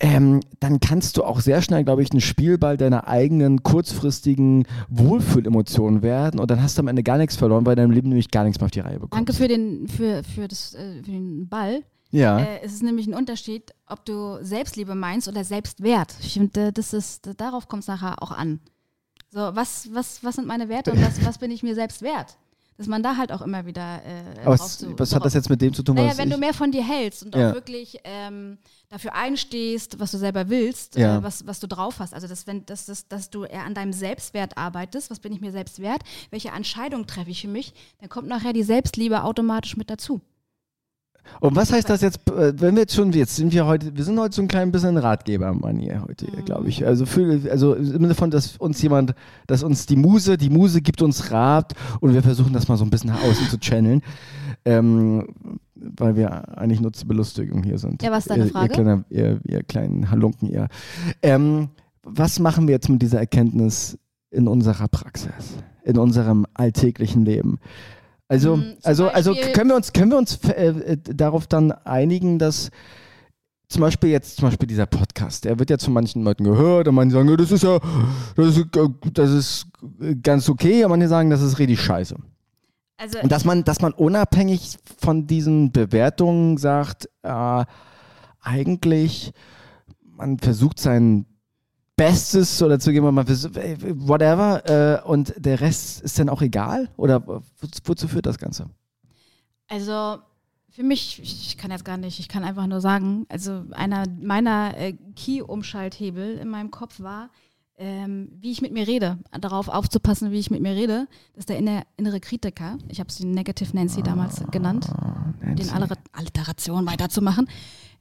ähm, dann kannst du auch sehr schnell, glaube ich, ein Spielball deiner eigenen kurzfristigen Wohlfühlemotionen werden und dann hast du am Ende gar nichts verloren, weil deinem Leben nämlich gar nichts mehr auf die Reihe bekommst. Danke für den, für, für, das, äh, für den Ball. Ja. Äh, es ist nämlich ein Unterschied, ob du Selbstliebe meinst oder Selbstwert. Ich finde, das ist, darauf kommt es nachher auch an. So, was, was, was sind meine Werte und was, was bin ich mir selbst wert? Dass man da halt auch immer wieder äh, Aber was, zu- was hat das jetzt mit dem zu tun, Naja, wenn du mehr von dir hältst und Ja. auch wirklich ähm, dafür einstehst, was du selber willst, Ja. äh, was, was du drauf hast. Also, dass, wenn, dass, dass, dass du eher an deinem Selbstwert arbeitest, was bin ich mir selbst wert, welche Entscheidung treffe ich für mich, dann kommt nachher die Selbstliebe automatisch mit dazu. Und was heißt das jetzt, äh, wenn wir jetzt schon, jetzt sind wir heute, wir sind heute so ein klein bisschen Ratgebermanier heute, Mhm. glaube ich. Also, für, also im Sinne von, dass uns jemand, dass uns die Muse, die Muse gibt uns Rat und wir versuchen das mal so ein bisschen nach außen zu channeln. Ähm, weil wir eigentlich nur zur Belustigung hier sind. Ja, was ist deine ihr, Ihr, Frage? kleiner, ihr, ihr kleinen Halunken, ihr. Ähm, was machen wir jetzt mit dieser Erkenntnis in unserer Praxis, in unserem alltäglichen Leben? Also, zum also, also können wir uns, können wir uns äh, äh, darauf dann einigen, dass zum Beispiel jetzt, zum Beispiel dieser Podcast, der wird jetzt von manchen Leuten gehört und manche sagen, ja, das ist ja, das ist, äh, das ist ganz okay, und manche sagen, das ist richtig scheiße. Also, Und dass man, dass man unabhängig von diesen Bewertungen sagt, äh, eigentlich, man versucht sein Bestes oder zu geben, man versucht, äh, whatever, äh, und der Rest ist dann auch egal? Oder wo, wozu führt das Ganze? Also Für mich, ich kann jetzt gar nicht, ich kann einfach nur sagen, also einer meiner äh, Key-Umschalthebel in meinem Kopf war, ähm, wie ich mit mir rede, darauf aufzupassen, wie ich mit mir rede. Das ist der inner, innere Kritiker. Ich habe sie Negative Nancy damals genannt, Nancy. den Alliteration weiterzumachen.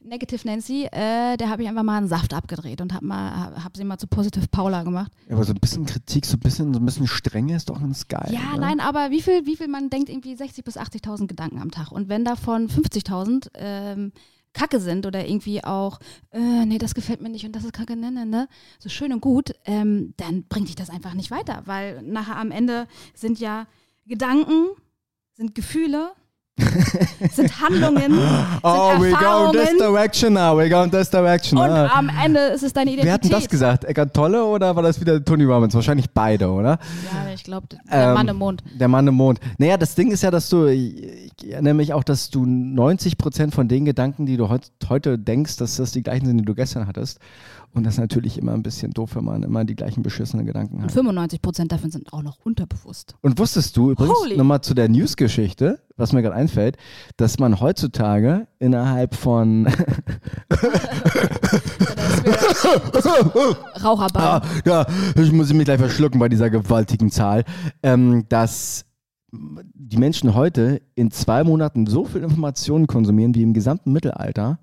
Negative Nancy, äh, der habe ich einfach mal einen Saft abgedreht und habe mal, hab sie mal zu Positive Paula gemacht. Ja, aber so ein bisschen Kritik, so ein bisschen, so ein bisschen Strenge ist doch ganz geil. Ja, ne? nein, aber wie viel, wie viel man denkt, irgendwie 60.000 bis 80.000 Gedanken am Tag. Und wenn davon 50.000 ähm, Kacke sind oder irgendwie auch, äh, nee, das gefällt mir nicht und das ist Kacke, ne, ne, ne, so schön und gut, ähm, dann bringt dich das einfach nicht weiter, weil nachher am Ende sind ja Gedanken, sind Gefühle, sind Handlungen, Oh, sind we go Erfahrungen this direction now, we go in this direction. und ah. am Ende ist es deine Identität. Wer hat denn das gesagt? Eckart Tolle oder war das wieder Tony Robbins? Wahrscheinlich beide, oder? Ja, ich glaube, der Ähm, Mann im Mond. Der Mann im Mond. Naja, das Ding ist ja, dass du, ich erinnere mich auch, dass du 90 Prozent von den Gedanken, die du heut, heute denkst, dass das die gleichen sind, die du gestern hattest. Und das ist natürlich immer ein bisschen doof, wenn man immer die gleichen beschissenen Gedanken Und hat. 95 Prozent davon sind auch noch unterbewusst. Und wusstest du übrigens nochmal zu der News-Geschichte, was mir gerade einfällt, dass man heutzutage innerhalb von Raucherbahn. Ah, ja, ich muss mich gleich verschlucken bei dieser gewaltigen Zahl, ähm, dass die Menschen heute in zwei Monaten so viel Informationen konsumieren wie im gesamten Mittelalter.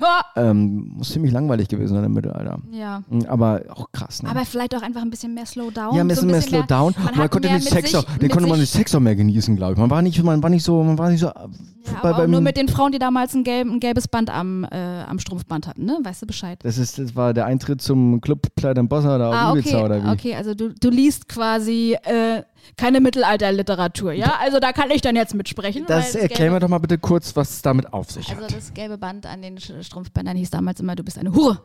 Ha! Ähm, muss ziemlich langweilig gewesen sein im Mittelalter. Ja. Mhm, Aber auch krass, ne? Aber vielleicht auch einfach ein bisschen mehr Slowdown. ja, ein so bisschen mehr Slow down. man man konnte den Sex sich- auch, den konnte man den Sex auch mehr genießen, glaube ich. Man war nicht, man war nicht so, man war nicht so. Ja, bei- aber nur mit den Frauen, die damals ein, gelb, ein gelbes Band am, äh, am Strumpfband hatten, ne? Weißt du Bescheid? Das ist, das war der Eintritt zum Club Pleiten Bossa auf Ah, Ibiza okay, oder wie? okay, also du, du liest quasi äh, keine Mittelalterliteratur, ja? Also da kann ich dann jetzt mitsprechen. Das weil erklär mir gelbe, doch mal bitte kurz, was es damit auf sich Also hat. das gelbe Band an den Strumpfbändern hieß damals immer, du bist eine Hure.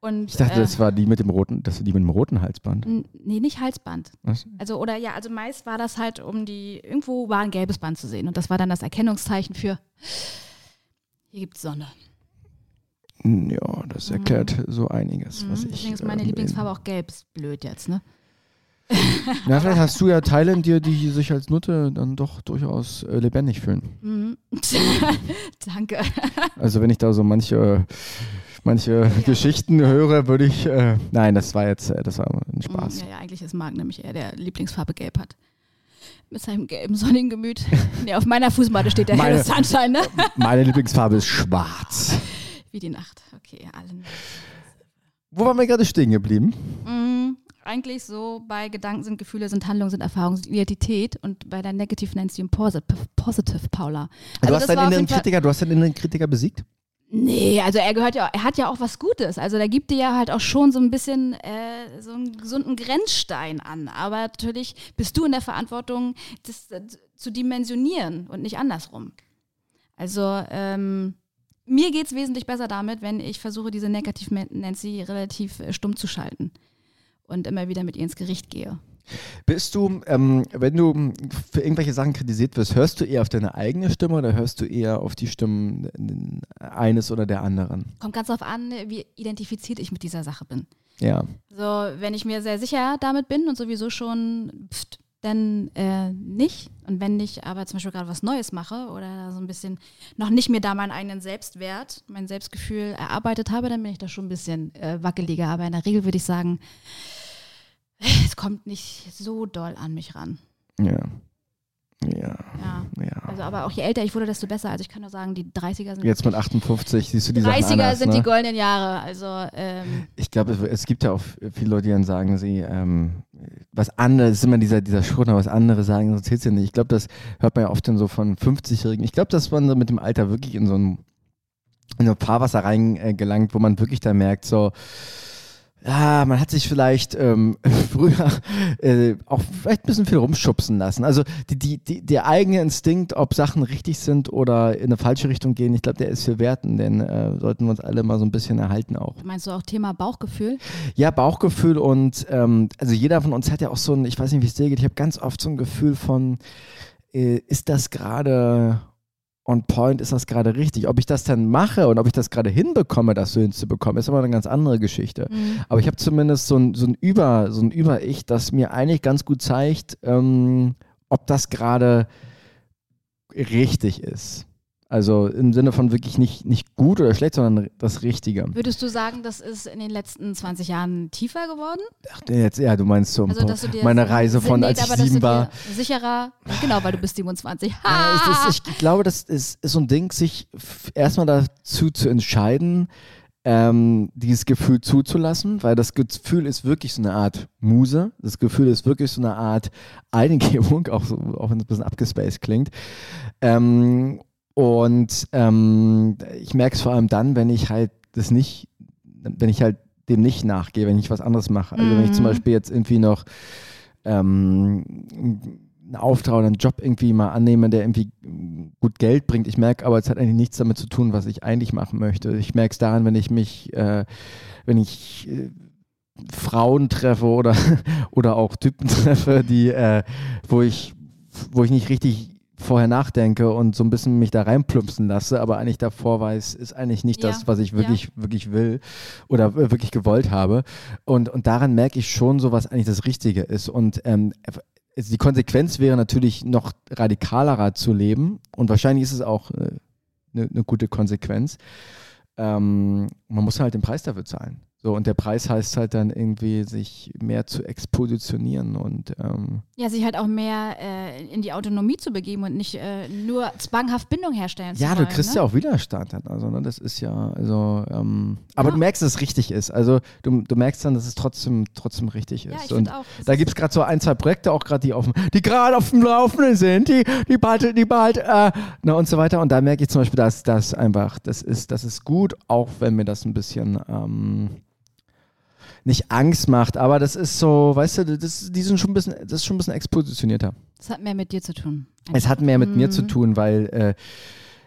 Und, Ich dachte, äh, das war die mit dem roten, das die mit dem roten Halsband. Nee, nicht Halsband. Was? Also, oder ja, also meist war das halt, um die, irgendwo war ein gelbes Band zu sehen. Und das war dann das Erkennungszeichen für, hier gibt's Sonne. Ja, das erklärt so einiges, was Mhm. ich. Deswegen ist meine ähm, Lieblingsfarbe auch gelb. Ist blöd jetzt, ne? Na, vielleicht hast du ja Teile in dir, die sich als Nutte dann doch durchaus äh, lebendig fühlen. Mhm. Danke. Also wenn ich da so manche, manche Geschichten höre, würde ich. Äh, nein, das war jetzt, äh, das war ein Spaß. Ja, ja, eigentlich ist Marc nämlich eher der Lieblingsfarbe gelb hat. Mit seinem gelben, sonnigen Gemüt. nee, auf meiner Fußmatte steht der Meine- helle Sunshine, ne? Meine Lieblingsfarbe ist schwarz. Wie die Nacht. Okay, allen. Wo waren wir gerade stehen geblieben? Mhm. Eigentlich so, bei Gedanken sind Gefühle, sind Handlungen, sind Erfahrungen, sind Identität und bei der Negative Nancy und Positive, Paula. du Also hast das deinen inneren Kritiker, du hast deinen inneren Kritiker besiegt? Nee, also er gehört ja, er hat ja auch was Gutes. Also der gibt dir ja halt auch schon so ein bisschen äh, so einen gesunden Grenzstein an. Aber natürlich bist du in der Verantwortung, das äh, zu dimensionieren und nicht andersrum. Also ähm, mir geht es wesentlich besser damit, wenn ich versuche, diese Negative Nancy relativ äh, stumm zu schalten und immer wieder mit ihr ins Gericht gehe. Bist du, ähm, wenn du für irgendwelche Sachen kritisiert wirst, hörst du eher auf deine eigene Stimme oder hörst du eher auf die Stimmen eines oder der anderen? Kommt ganz darauf an, wie identifiziert ich mit dieser Sache bin. Ja. So, wenn ich mir sehr sicher damit bin und sowieso schon, pft, dann äh, nicht. Und wenn ich aber zum Beispiel gerade was Neues mache oder so ein bisschen noch nicht mir da meinen eigenen Selbstwert, mein Selbstgefühl erarbeitet habe, dann bin ich da schon ein bisschen äh, wackeliger. Aber in der Regel würde ich sagen, es kommt nicht so doll an mich ran. Ja. Ja. Ja. Ja. Also, aber auch je älter ich wurde, desto besser. Also ich kann nur sagen, die 30er sind Jetzt mit 58 siehst du die Sachen 30er anders, sind ne? die goldenen Jahre. Also ähm, Ich glaube, es, gibt ja auch viele Leute, die dann sagen, sie, ähm, was anderes, ist immer dieser, dieser Schrott, was andere sagen, sonst zählt ja nicht. Ich glaube, das hört man ja oft dann so von 50-Jährigen. Ich glaube, dass man so mit dem Alter wirklich in so ein, in so ein Fahrwasser reingelangt, gelangt, wo man wirklich dann merkt, so, ja, man hat sich vielleicht ähm, früher äh, auch vielleicht ein bisschen viel rumschubsen lassen. Also die, die, die, der eigene Instinkt, ob Sachen richtig sind oder in eine falsche Richtung gehen, ich glaube, der ist für Werten, denn äh, sollten wir uns alle mal so ein bisschen erhalten auch. meinst du auch Thema Bauchgefühl? Ja, Bauchgefühl und ähm, also jeder von uns hat ja auch so ein, ich weiß nicht, wie es dir geht, ich habe ganz oft so ein Gefühl von, äh, ist das gerade on point, ist das gerade richtig? Ob ich das dann mache und ob ich das gerade hinbekomme, das so hinzubekommen, ist aber eine ganz andere Geschichte. Aber ich habe zumindest so ein, so ein Über, so ein Über-Ich, das mir eigentlich ganz gut zeigt, ähm, ob das gerade richtig ist. Also im Sinne von wirklich nicht, nicht gut oder schlecht, sondern das Richtige. Würdest du sagen, das ist in den letzten 20 Jahren tiefer geworden? Ach, jetzt, ja, du meinst so Also, dass du dir meine Reise von, als ich sieben war. Sicherer, genau, weil du bist 27. Ja, ist, ich glaube, das ist, ist so ein Ding, sich erstmal dazu zu entscheiden, ähm, dieses Gefühl zuzulassen, weil das Gefühl ist wirklich so eine Art Muse. Das Gefühl ist wirklich so eine Art Eingebung, auch, so, auch wenn es ein bisschen abgespaced klingt. Ähm, und ähm, ich merke es vor allem dann, wenn ich halt das nicht, wenn ich halt dem nicht nachgehe, wenn ich was anderes mache. Also wenn ich zum Mhm. Beispiel jetzt irgendwie noch ähm, einen Auftrag oder einen Job irgendwie mal annehme, der irgendwie gut Geld bringt. Ich merke aber, es hat eigentlich nichts damit zu tun, was ich eigentlich machen möchte. Ich merke es daran, wenn ich mich, äh, wenn ich äh, Frauen treffe oder, oder auch Typen treffe, die, äh, wo ich, wo ich nicht richtig vorher nachdenke und so ein bisschen mich da reinplumpsen lasse, aber eigentlich davor weiß, ist eigentlich nicht Ja, das, was ich ja. wirklich, wirklich will oder wirklich gewollt habe. Und, und daran merke ich schon so, was eigentlich das Richtige ist. Und ähm, also die Konsequenz wäre natürlich noch radikalerer zu leben und wahrscheinlich ist es auch eine äh, ne gute Konsequenz. Ähm, man muss halt den Preis dafür zahlen. So, und der Preis heißt halt dann irgendwie, sich mehr zu expositionieren und ähm, Ja, sich halt auch mehr äh, in die Autonomie zu begeben und nicht äh, nur zwanghaft Bindung herstellen ja, zu wollen. du kriegst ne? ja auch Widerstand dann. Also, ne, das ist ja, also, ähm, aber Ja. du merkst, dass es richtig ist. Also, du, du merkst dann, dass es trotzdem, trotzdem richtig ist. Ja, und auch. Da gibt es gerade so ein, zwei Projekte, auch gerade die auf die gerade auf dem Laufenden sind, die, die bald, die bald, äh, na und so weiter. Und da merke ich zum Beispiel, dass das einfach, das ist, das ist gut, auch wenn mir das ein bisschen ähm, nicht Angst macht, aber das ist so, weißt du, das, die sind schon ein bisschen, das ist schon ein bisschen expositionierter. Das hat mehr mit dir zu tun. Es hat mehr mit mir zu Mhm. tun, weil äh,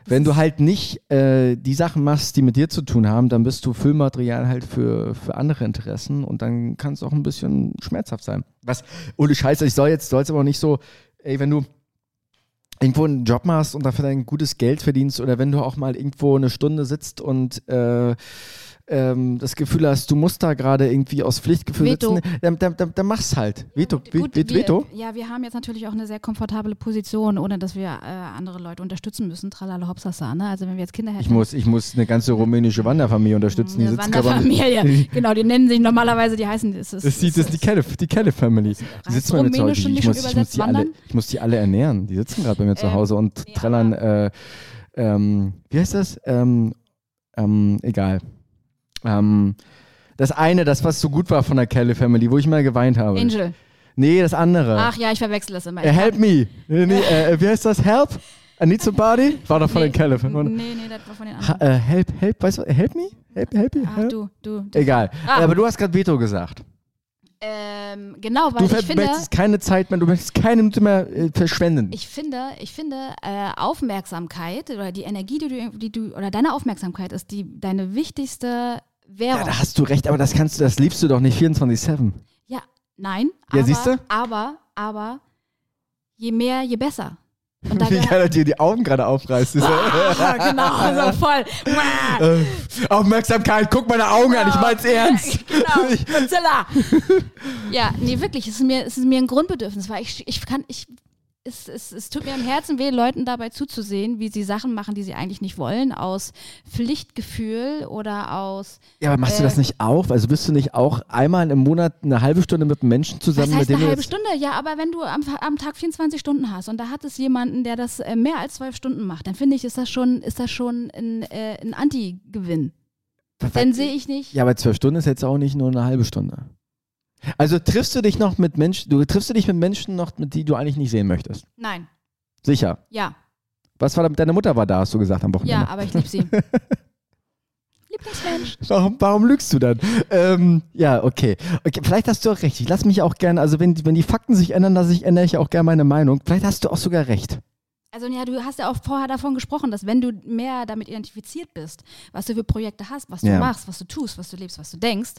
wenn du halt nicht äh, die Sachen machst, die mit dir zu tun haben, dann bist du Füllmaterial halt für, für andere Interessen und dann kann es auch ein bisschen schmerzhaft sein. Was, ohne Scheiße, ich soll jetzt, soll es aber auch nicht so, ey, wenn du irgendwo einen Job machst und dafür dein gutes Geld verdienst oder wenn du auch mal irgendwo eine Stunde sitzt und äh, ähm, das Gefühl hast, du musst da gerade irgendwie aus Pflichtgefühl Veto. sitzen, dann, dann, dann, dann mach's halt. Veto, Gut, Ve- gut, Ve- wir, Veto? Ja, wir haben jetzt natürlich auch eine sehr komfortable Position, ohne dass wir äh, andere Leute unterstützen müssen. Tralala Hopsasa, ne? Also wenn wir jetzt Kinder hätten. Ich muss, ich muss eine ganze rumänische Wanderfamilie unterstützen. Die eine am- Wanderfamilie. genau, die nennen sich normalerweise, die heißen. Das, ist, Das ist die, das ist die die Kelly Family. Die sitzen bei mir zu Hause. Ich muss, ich, muss die alle, ich muss die alle ernähren. Die sitzen gerade bei mir zu Ähm, Hause und trällern, äh, ähm, wie heißt das? Ähm, ähm, egal. Ähm, das eine, das was so gut war von der Kelly Family, wo ich mal geweint habe. Angel. Nee, das andere. Ach ja, ich verwechsel das immer. Äh, help me. Nee, nee, äh, wie heißt das? Help? I need somebody? War doch von der Kelly Nee, Family. nee, das war von den Ha, anderen. äh, help, help, weißt du, help me? Help, help me? Ach Help? du, du. das- Egal. Ah. Aber du hast gerade Veto gesagt. Ähm, genau, weil Du ich finde, möchtest keine Zeit mehr, du möchtest keine Minute mehr äh, verschwenden. ich finde, ich finde, äh, Aufmerksamkeit oder die Energie, die du, die du, oder deine Aufmerksamkeit ist die deine wichtigste ja, Währung. da hast du recht, aber das kannst du, das liebst du doch nicht 24-7. Ja, nein. Ja, aber, siehste? Aber, aber, je mehr, je besser. Und Wie geil er dir die Augen gerade aufreißt. Ah, genau, so voll. äh, Aufmerksamkeit, guck meine Augen an, ich mein's ernst. genau, Godzilla. ja, nee, wirklich, es ist mir, es ist mir ein Grundbedürfnis, weil ich, ich kann, ich, es, es, es tut mir im Herzen weh, Leuten dabei zuzusehen, wie sie Sachen machen, die sie eigentlich nicht wollen, aus Pflichtgefühl oder aus, Ja, aber machst du Äh, das nicht auch? Also bist du nicht auch einmal im Monat eine halbe Stunde mit einem Menschen was zusammen, heißt mit dem eine du halbe Stunde? Ja, aber wenn du am, am Tag 24 Stunden hast und da hat es jemanden, der das äh, mehr als zwölf Stunden macht, dann finde ich, ist das schon, ist das schon ein, äh, ein Anti-Gewinn. Dann sehe ich nicht. Ja, aber zwölf Stunden ist jetzt auch nicht nur eine halbe Stunde. Also triffst du dich noch mit Menschen, du triffst du dich mit Menschen noch, mit die du eigentlich nicht sehen möchtest? Nein. Sicher. Ja. Was war da, deine Mutter war da, hast du gesagt am Wochenende. Ja, aber ich liebe sie. Lieblingsmensch. Warum, warum lügst du dann? Ähm, ja, okay. okay. Vielleicht hast du auch recht. Ich lass mich auch gerne, also wenn, die- wenn die Fakten sich ändern, lasse ich, ändere ich auch gerne meine Meinung. Vielleicht hast du auch sogar recht. Also ja, du hast ja auch vorher davon gesprochen, dass wenn du mehr damit identifiziert bist, was du für Projekte hast, was du Ja. machst, was du tust, was du lebst, was du denkst,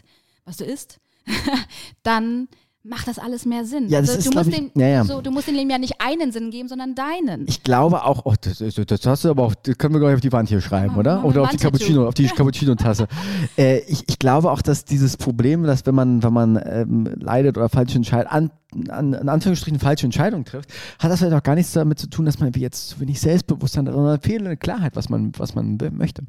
was du isst, dann macht das alles mehr Sinn. Ja, das also, ist, du, musst ich- dem, ja, ja. So, du musst dem Leben ja nicht einen Sinn geben, sondern deinen. Ich glaube auch, oh, das, das, hast du aber auch, das können wir gleich auf die Wand hier schreiben, Machen oder? Oder auf die. Cappuccino, auf die Cappuccino-Tasse. äh, ich, ich glaube auch, dass dieses Problem, dass wenn man, wenn man ähm, leidet oder falsche Entscheidungen, an, an, in Anführungsstrichen falsche Entscheidungen trifft, hat das vielleicht auch gar nichts damit zu tun, dass man jetzt zu wenig Selbstbewusstsein hat, sondern fehlende Klarheit, was man, was man will- möchte.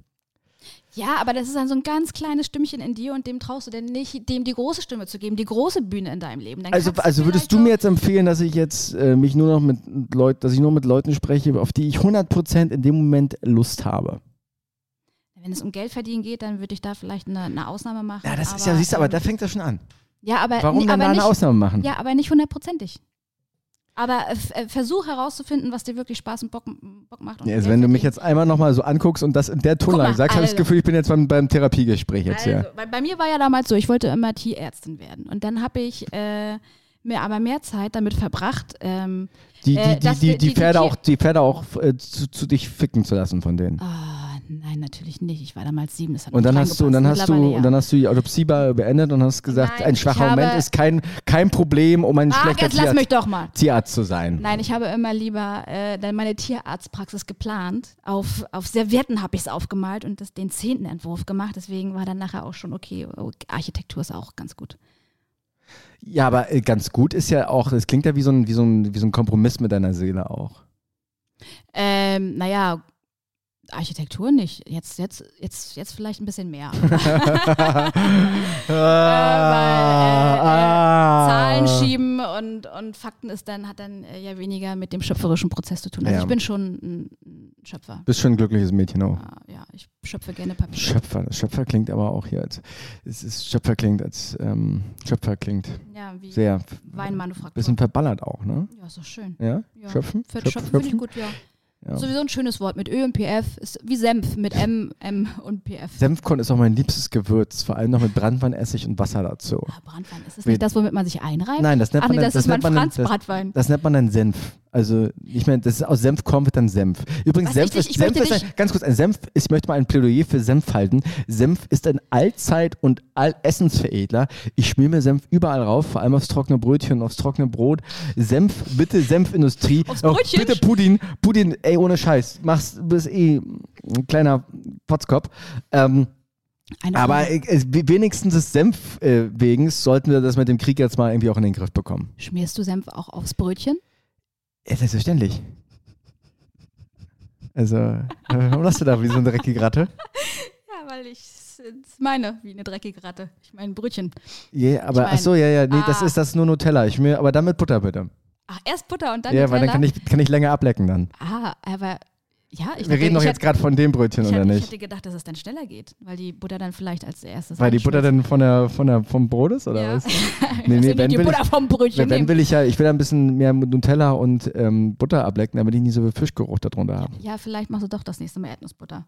Ja, aber das ist dann so ein ganz kleines Stimmchen in dir und dem traust du denn nicht, dem die große Stimme zu geben, die große Bühne in deinem Leben. Dann Also, also würdest vielleicht du mir jetzt empfehlen, dass ich jetzt äh, mich nur noch mit Leuten, dass ich nur mit Leuten spreche, auf die ich 100% in dem Moment Lust habe? Wenn es um Geld verdienen geht, dann würde ich da vielleicht eine, eine Ausnahme machen. Ja, das ist aber, ja, siehst du, aber ähm, da fängt das schon an. ja, aber, Warum nee, dann da eine nicht, Ausnahme machen? Ja, aber nicht hundertprozentig. Aber äh, äh, versuch herauszufinden, was dir wirklich Spaß und Bock, Bock macht. Und Ja, also wenn du mich jetzt einmal nochmal so anguckst und das in der Tonlage sagst, habe ich das also. Gefühl, ich bin jetzt beim, beim Therapiegespräch jetzt Also, hier. bei, bei mir war ja damals so, ich wollte immer Tierärztin werden. Und dann habe ich äh, mir aber mehr Zeit damit verbracht. Ähm, Die, die, äh, die, das- die, die- die die Pferde auch, die Pferde auch äh, zu, zu dich ficken zu lassen von denen. ah, nein, natürlich nicht. Ich war damals sieben. Das hat Und dann hast du, und dann hast du, Mittlerweile und dann hast du die Autopsie be- beendet und hast gesagt, Nein, ein schwacher Moment ist kein, kein Problem, um ein ja. Ach, schlechter jetzt lass Tierarzt, mich doch mal. Tierarzt zu sein. Nein, ich habe immer lieber äh, dann meine Tierarztpraxis geplant. Auf, auf Servietten habe ich es aufgemalt und das, den zehnten Entwurf gemacht. Deswegen war dann nachher auch schon okay. oh, Architektur ist auch ganz gut. Ja, aber äh, ganz gut ist ja auch, es klingt ja wie so ein, wie so ein, wie so ein Kompromiss mit deiner Seele auch. Ähm, naja, Architektur nicht. Jetzt, jetzt, jetzt, jetzt vielleicht ein bisschen mehr. Ah, ah. Zahlen schieben und, und Fakten ist dann, hat dann äh, ja weniger mit dem schöpferischen Prozess zu tun. Also Ja. ich bin schon ein, Schöpfer. Bist schon ein glückliches Mädchen auch. Ja, ich schöpfe gerne Papier. Schöpfer, Schöpfer klingt aber auch hier als, es ist, Schöpfer klingt als, ähm, Schöpfer klingt ja, wie sehr, Weinmanufaktur. bisschen verballert auch, ne? ja, ist doch schön. Ja? Ja. Schöpfen? Für Schöpf- Schöpfen finde ich gut, ja. Ja. Sowieso ein schönes Wort mit Ö und PF. Ist wie Senf mit M, M und PF. Senfkorn ist auch mein liebstes Gewürz, vor allem noch mit Brandweinessig und Wasser dazu. Ah, Brandwein. Ist das nicht das, womit man sich einreibt? Nein, das nennt Ach man nee, dann, das, ist nennt man Franz das, Bratwein. das nennt man dann Senf. Also, ich meine, das ist aus Senfkorn wird dann Senf. Übrigens, Was, Senf ich dich- ist, ich Senf ist ein, ganz kurz, ein Senf ich möchte mal ein Plädoyer für Senf halten. Senf ist ein Allzeit- und Allessensveredler. Ich schmier mir Senf überall rauf, vor allem aufs trockene Brötchen, aufs trockene Brot. Senf, bitte Senfindustrie. Aufs Auch Brötchen? bitte Pudin, Pudin, ey, ohne Scheiß. Machst, bist eh ein kleiner Potzkopf. Ähm, aber äh, wenigstens des Senf äh, wegen sollten wir das mit dem Krieg jetzt mal irgendwie auch in den Griff bekommen. Schmierst du Senf auch aufs Brötchen? Ja, selbstverständlich. Also, warum lachst du da wie so eine dreckige Ratte? Ja, weil ich es meine, wie eine dreckige Ratte. Ich meine Brötchen. Ja, aber Ich mein, ach so, ja, ja, nee, das ah. ist das nur Nutella. Ich mir, aber dann mit Butter bitte. Ach, erst Butter und dann ja, weil dann kann ich, kann ich länger ablecken dann. Ah, aber ja, ich Wir dachte, reden doch ich jetzt hätte- gerade von dem Brötchen, ich oder hätte, ich nicht? hätte gedacht, dass es dann schneller geht, weil die Butter dann vielleicht als erstes Weil die Butter dann von der, von der, vom Brot ist, oder was? Nee, nee, wenn die will Butter ich- vom Brötchen Wenn, wenn nehmen. will ich ja, ich will ein bisschen mehr mit Nutella und ähm, Butter ablecken, damit ich nicht so viel Fischgeruch darunter habe. Ja, vielleicht machst du doch das nächste Mal Erdnussbutter.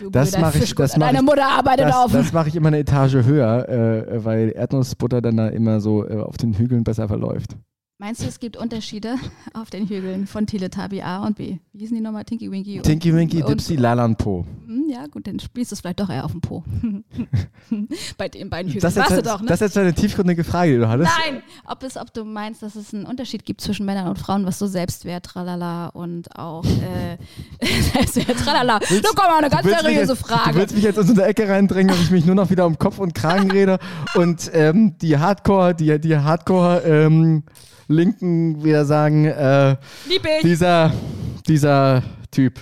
Du Das blöder mach ich- Fischgott. das mach Deine ich- Mutter arbeitet Das, auf. das mache ich immer eine Etage höher, äh, weil Erdnussbutter dann da immer so äh, auf den Hügeln besser verläuft. Meinst du, es gibt Unterschiede auf den Hügeln von Teletubby A und B? Wie hießen die nochmal? Tinky Winky? Tinky Winky, und- Dipsy, Lalan Po. Hm, Ja, gut, dann spielst du es vielleicht doch eher auf dem Po. Bei den beiden Hügeln. Das jetzt, du doch, ne? das ist jetzt eine tiefgründige Frage, die du hattest. Nein! Ob, es, ob du meinst, dass es einen Unterschied gibt zwischen Männern und Frauen, was so Selbstwert, tralala und auch äh, Selbstwert, tralala. Da kommt mal eine ganz Du seriöse jetzt, Du Frage. willst mich jetzt in so eine Ecke reindrängen, dass ich mich nur noch wieder um Kopf und Kragen rede und ähm, die Hardcore, die, die Hardcore ähm, Linken wieder sagen, äh, dieser, dieser Typ.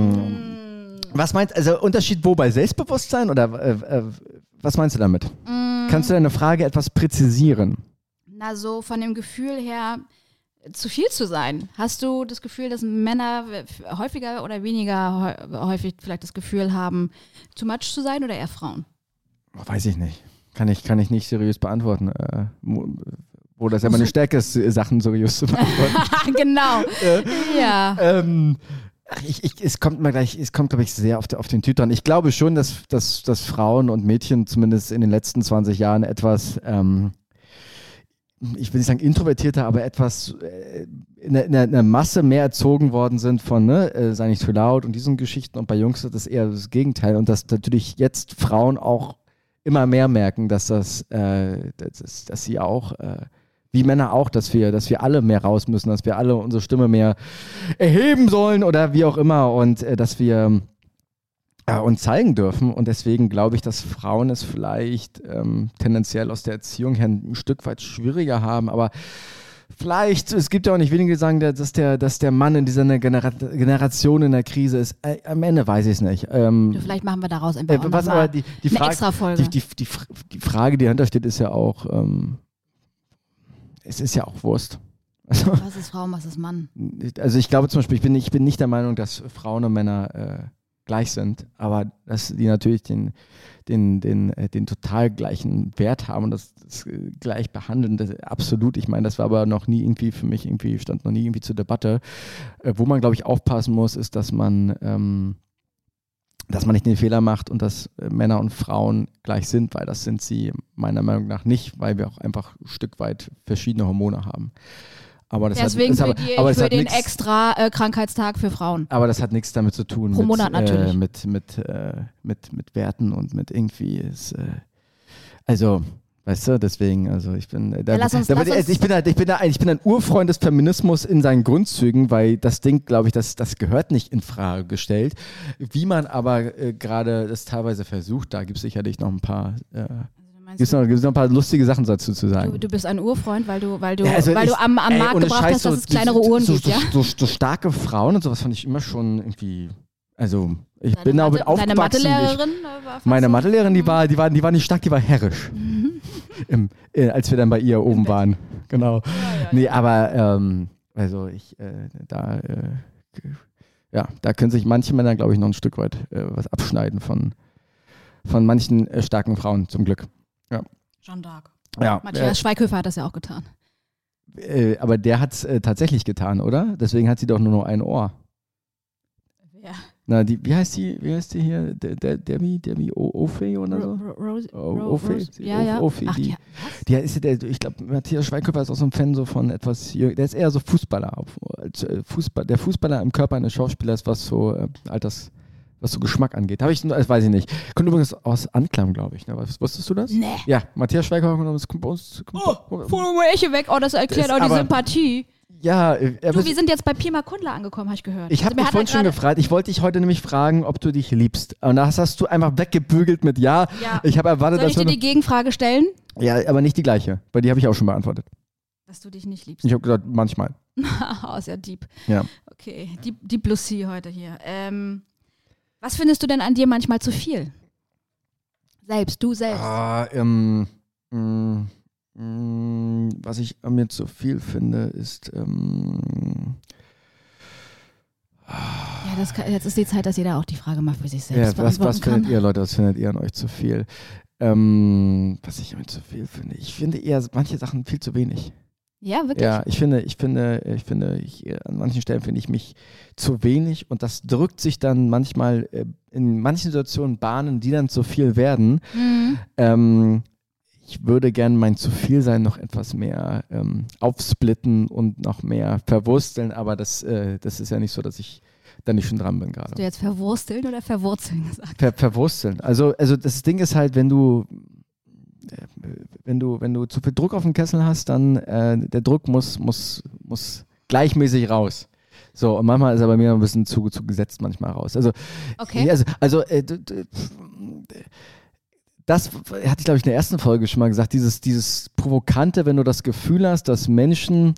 Ähm, was meinst also Unterschied wo bei Selbstbewusstsein oder äh, äh, was meinst du damit? Mm. Kannst du deine Frage etwas präzisieren? Na, so von dem Gefühl her, zu viel zu sein. Hast du das Gefühl, dass Männer häufiger oder weniger häu- häufig vielleicht das Gefühl haben, too much zu sein oder eher Frauen? Weiß ich nicht. Kann ich, kann ich nicht seriös beantworten. Äh, wo- das ja meine Stärke ist, Sachen seriös zu beantworten. genau. ja. ähm, ich, ich, es kommt mal gleich, es kommt, glaube ich, sehr auf, auf den Typ dran. Ich glaube schon, dass, dass, dass Frauen und Mädchen zumindest in den letzten 20 Jahren etwas, ähm, ich will nicht sagen introvertierter, aber etwas äh, in, der, in der- in der Masse mehr erzogen worden sind von, ne, äh, sei nicht zu laut und diesen Geschichten. Und bei Jungs ist das eher das Gegenteil. Und dass natürlich jetzt Frauen auch immer mehr merken, dass das, äh, dass, dass sie auch äh, wie Männer auch, dass wir, dass wir alle mehr raus müssen, dass wir alle unsere Stimme mehr erheben sollen oder wie auch immer und äh, dass wir äh, uns zeigen dürfen. Und deswegen glaube ich, dass Frauen es vielleicht ähm, tendenziell aus der Erziehung her ein Stück weit schwieriger haben, aber vielleicht, es gibt ja auch nicht wenige, die sagen, dass der, dass der Mann in dieser Genera Generation in der Krise ist. Äh, am Ende weiß ich es nicht. Ähm, Vielleicht machen wir daraus einfach äh, was aber die, die Frage, extra Folge. die, die, die, die Frage, die dahinter steht, ist ja auch, ähm, es ist ja auch Wurst. Also, was ist Frau, was ist Mann? also ich glaube zum Beispiel, ich bin, ich bin nicht der Meinung, dass Frauen und Männer äh, gleich sind, aber dass die natürlich den, den, den, äh, den total gleichen Wert haben und das, das äh, gleich behandeln, das, absolut. Ich meine, das war aber noch nie irgendwie für mich irgendwie, stand noch nie irgendwie zur Debatte. Äh, wo man, glaube ich, aufpassen muss, ist, dass man ähm, dass man nicht den Fehler macht und dass äh, Männer und Frauen gleich sind, weil das sind sie meiner Meinung nach nicht, weil wir auch einfach ein Stück weit verschiedene Hormone haben. Aber das Deswegen hat, aber, die, aber das für den nix, extra äh, Krankheitstag für Frauen. aber das hat nichts damit zu tun Pro mit, Monat natürlich. Äh, mit, mit, äh, mit, mit Werten und mit irgendwie ist, äh, also Weißt du, deswegen, also ich bin, äh, da, Ja, uns- da, uns- ich bin halt, ich bin da ein, ich bin ein Urfreund des Feminismus in seinen Grundzügen, weil das Ding, glaube ich, das, das gehört nicht in Frage gestellt. Wie man aber äh, gerade das teilweise versucht, da gibt es sicherlich noch ein paar, äh, gibt's noch, gibt's noch ein paar lustige Sachen dazu zu sagen. Du, du bist ein Urfreund, weil du, weil du, Ja, also weil ich- du am, am ey, Markt gebracht Scheiß, hast, dass so es kleinere Uhren so, gibt, so, ja? So, so starke Frauen und sowas fand ich immer schon irgendwie, also ich Deine bin damit Mathe- Deine aufgewachsen. ich, Mathelehrerin äh, war fast meine Mathelehrerin, die war, die war, die war nicht stark, die war herrisch. Im, äh, als wir dann bei ihr oben waren. Genau. nee, aber ähm, also ich, äh, da, äh, ja, da können sich manche Männer, glaube ich, noch ein Stück weit äh, was abschneiden von, von manchen äh, starken Frauen, zum Glück. Jeanne d'Arc. Ja, Matthias Schweighöfer hat das ja auch getan. äh, äh, aber der hat es äh, tatsächlich getan, oder? Deswegen hat sie doch nur noch ein Ohr. Ja. Na, die, wie heißt die, wie heißt die hier? Der, der, Debbie, Debbie O- Ofe oder so? Ro- Ro- Rose, Oh, Ro- Ofe, sie- ja, ja. Ofe, Ach, die- die, Der ist ja der, ich glaube, Matthias Schweighöfer ist auch so ein Fan so von etwas, der ist eher so Fußballer. Äh, Fußball, der Fußballer im Körper eines Schauspielers, was so äh, Alters, was so Geschmack angeht. Habe ich, das weiß ich nicht. Kommt übrigens aus Anklam, glaube ich. Ne? Was, wusstest du das? Nee. Ja, Matthias Schweighöfer das kommt bei uns. Kommt Oh, Funumoeche weg, oh, das erklärt Das auch die Sympathie. ja, äh, Du, wir sind jetzt bei Pima Kundler angekommen, habe ich gehört. ich habe Also, mich vorhin schon gefragt. Ich wollte dich heute nämlich fragen, ob du dich liebst. Und das hast du einfach weggebügelt mit Ja. Ja. Ich habe erwartet, Soll ich dass dir du. die Gegenfrage stellen? Ja, aber nicht die gleiche. Weil die habe ich auch schon beantwortet. Dass du dich nicht liebst. Ich habe gesagt, manchmal. oh, ist ja deep. Ja. Okay, Deep, Deep Lucy heute hier. Ähm, was findest du denn an dir manchmal zu viel? Selbst, du selbst. Ah, ähm, mh, mh, was ich an mir zu viel finde, ist. Ähm, Ja, das kann, jetzt ist die Zeit, dass jeder auch die Frage mal für sich ja, selbst was, was beantworten findet ihr, Leute? Was findet ihr an euch zu viel? Ähm, was ich an mir zu viel finde? Ich finde eher manche Sachen viel zu wenig. Ja, wirklich? Ja, ich finde, ich finde, ich finde, ich, äh, an manchen Stellen finde ich mich zu wenig und das drückt sich dann manchmal äh, in manchen Situationen Bahnen, die dann zu viel werden. Mhm. Ähm, ich würde gern mein zu viel sein noch etwas mehr ähm, aufsplitten und noch mehr verwursteln, aber das, äh, das ist ja nicht so, dass ich da nicht schon dran bin Hast du gerade. jetzt verwursteln oder verwurzeln gesagt? Ver verwursteln. Also, also das Ding ist halt, wenn du wenn du, wenn du zu viel Druck auf dem Kessel hast, dann äh, der Druck muss, muss, muss gleichmäßig raus. So, und manchmal ist er bei mir ein bisschen zu, zu gesetzt manchmal raus. Also, Okay. also, also äh, das hatte ich, glaube ich, in der ersten Folge schon mal gesagt, dieses, dieses Provokante, wenn du das Gefühl hast, dass Menschen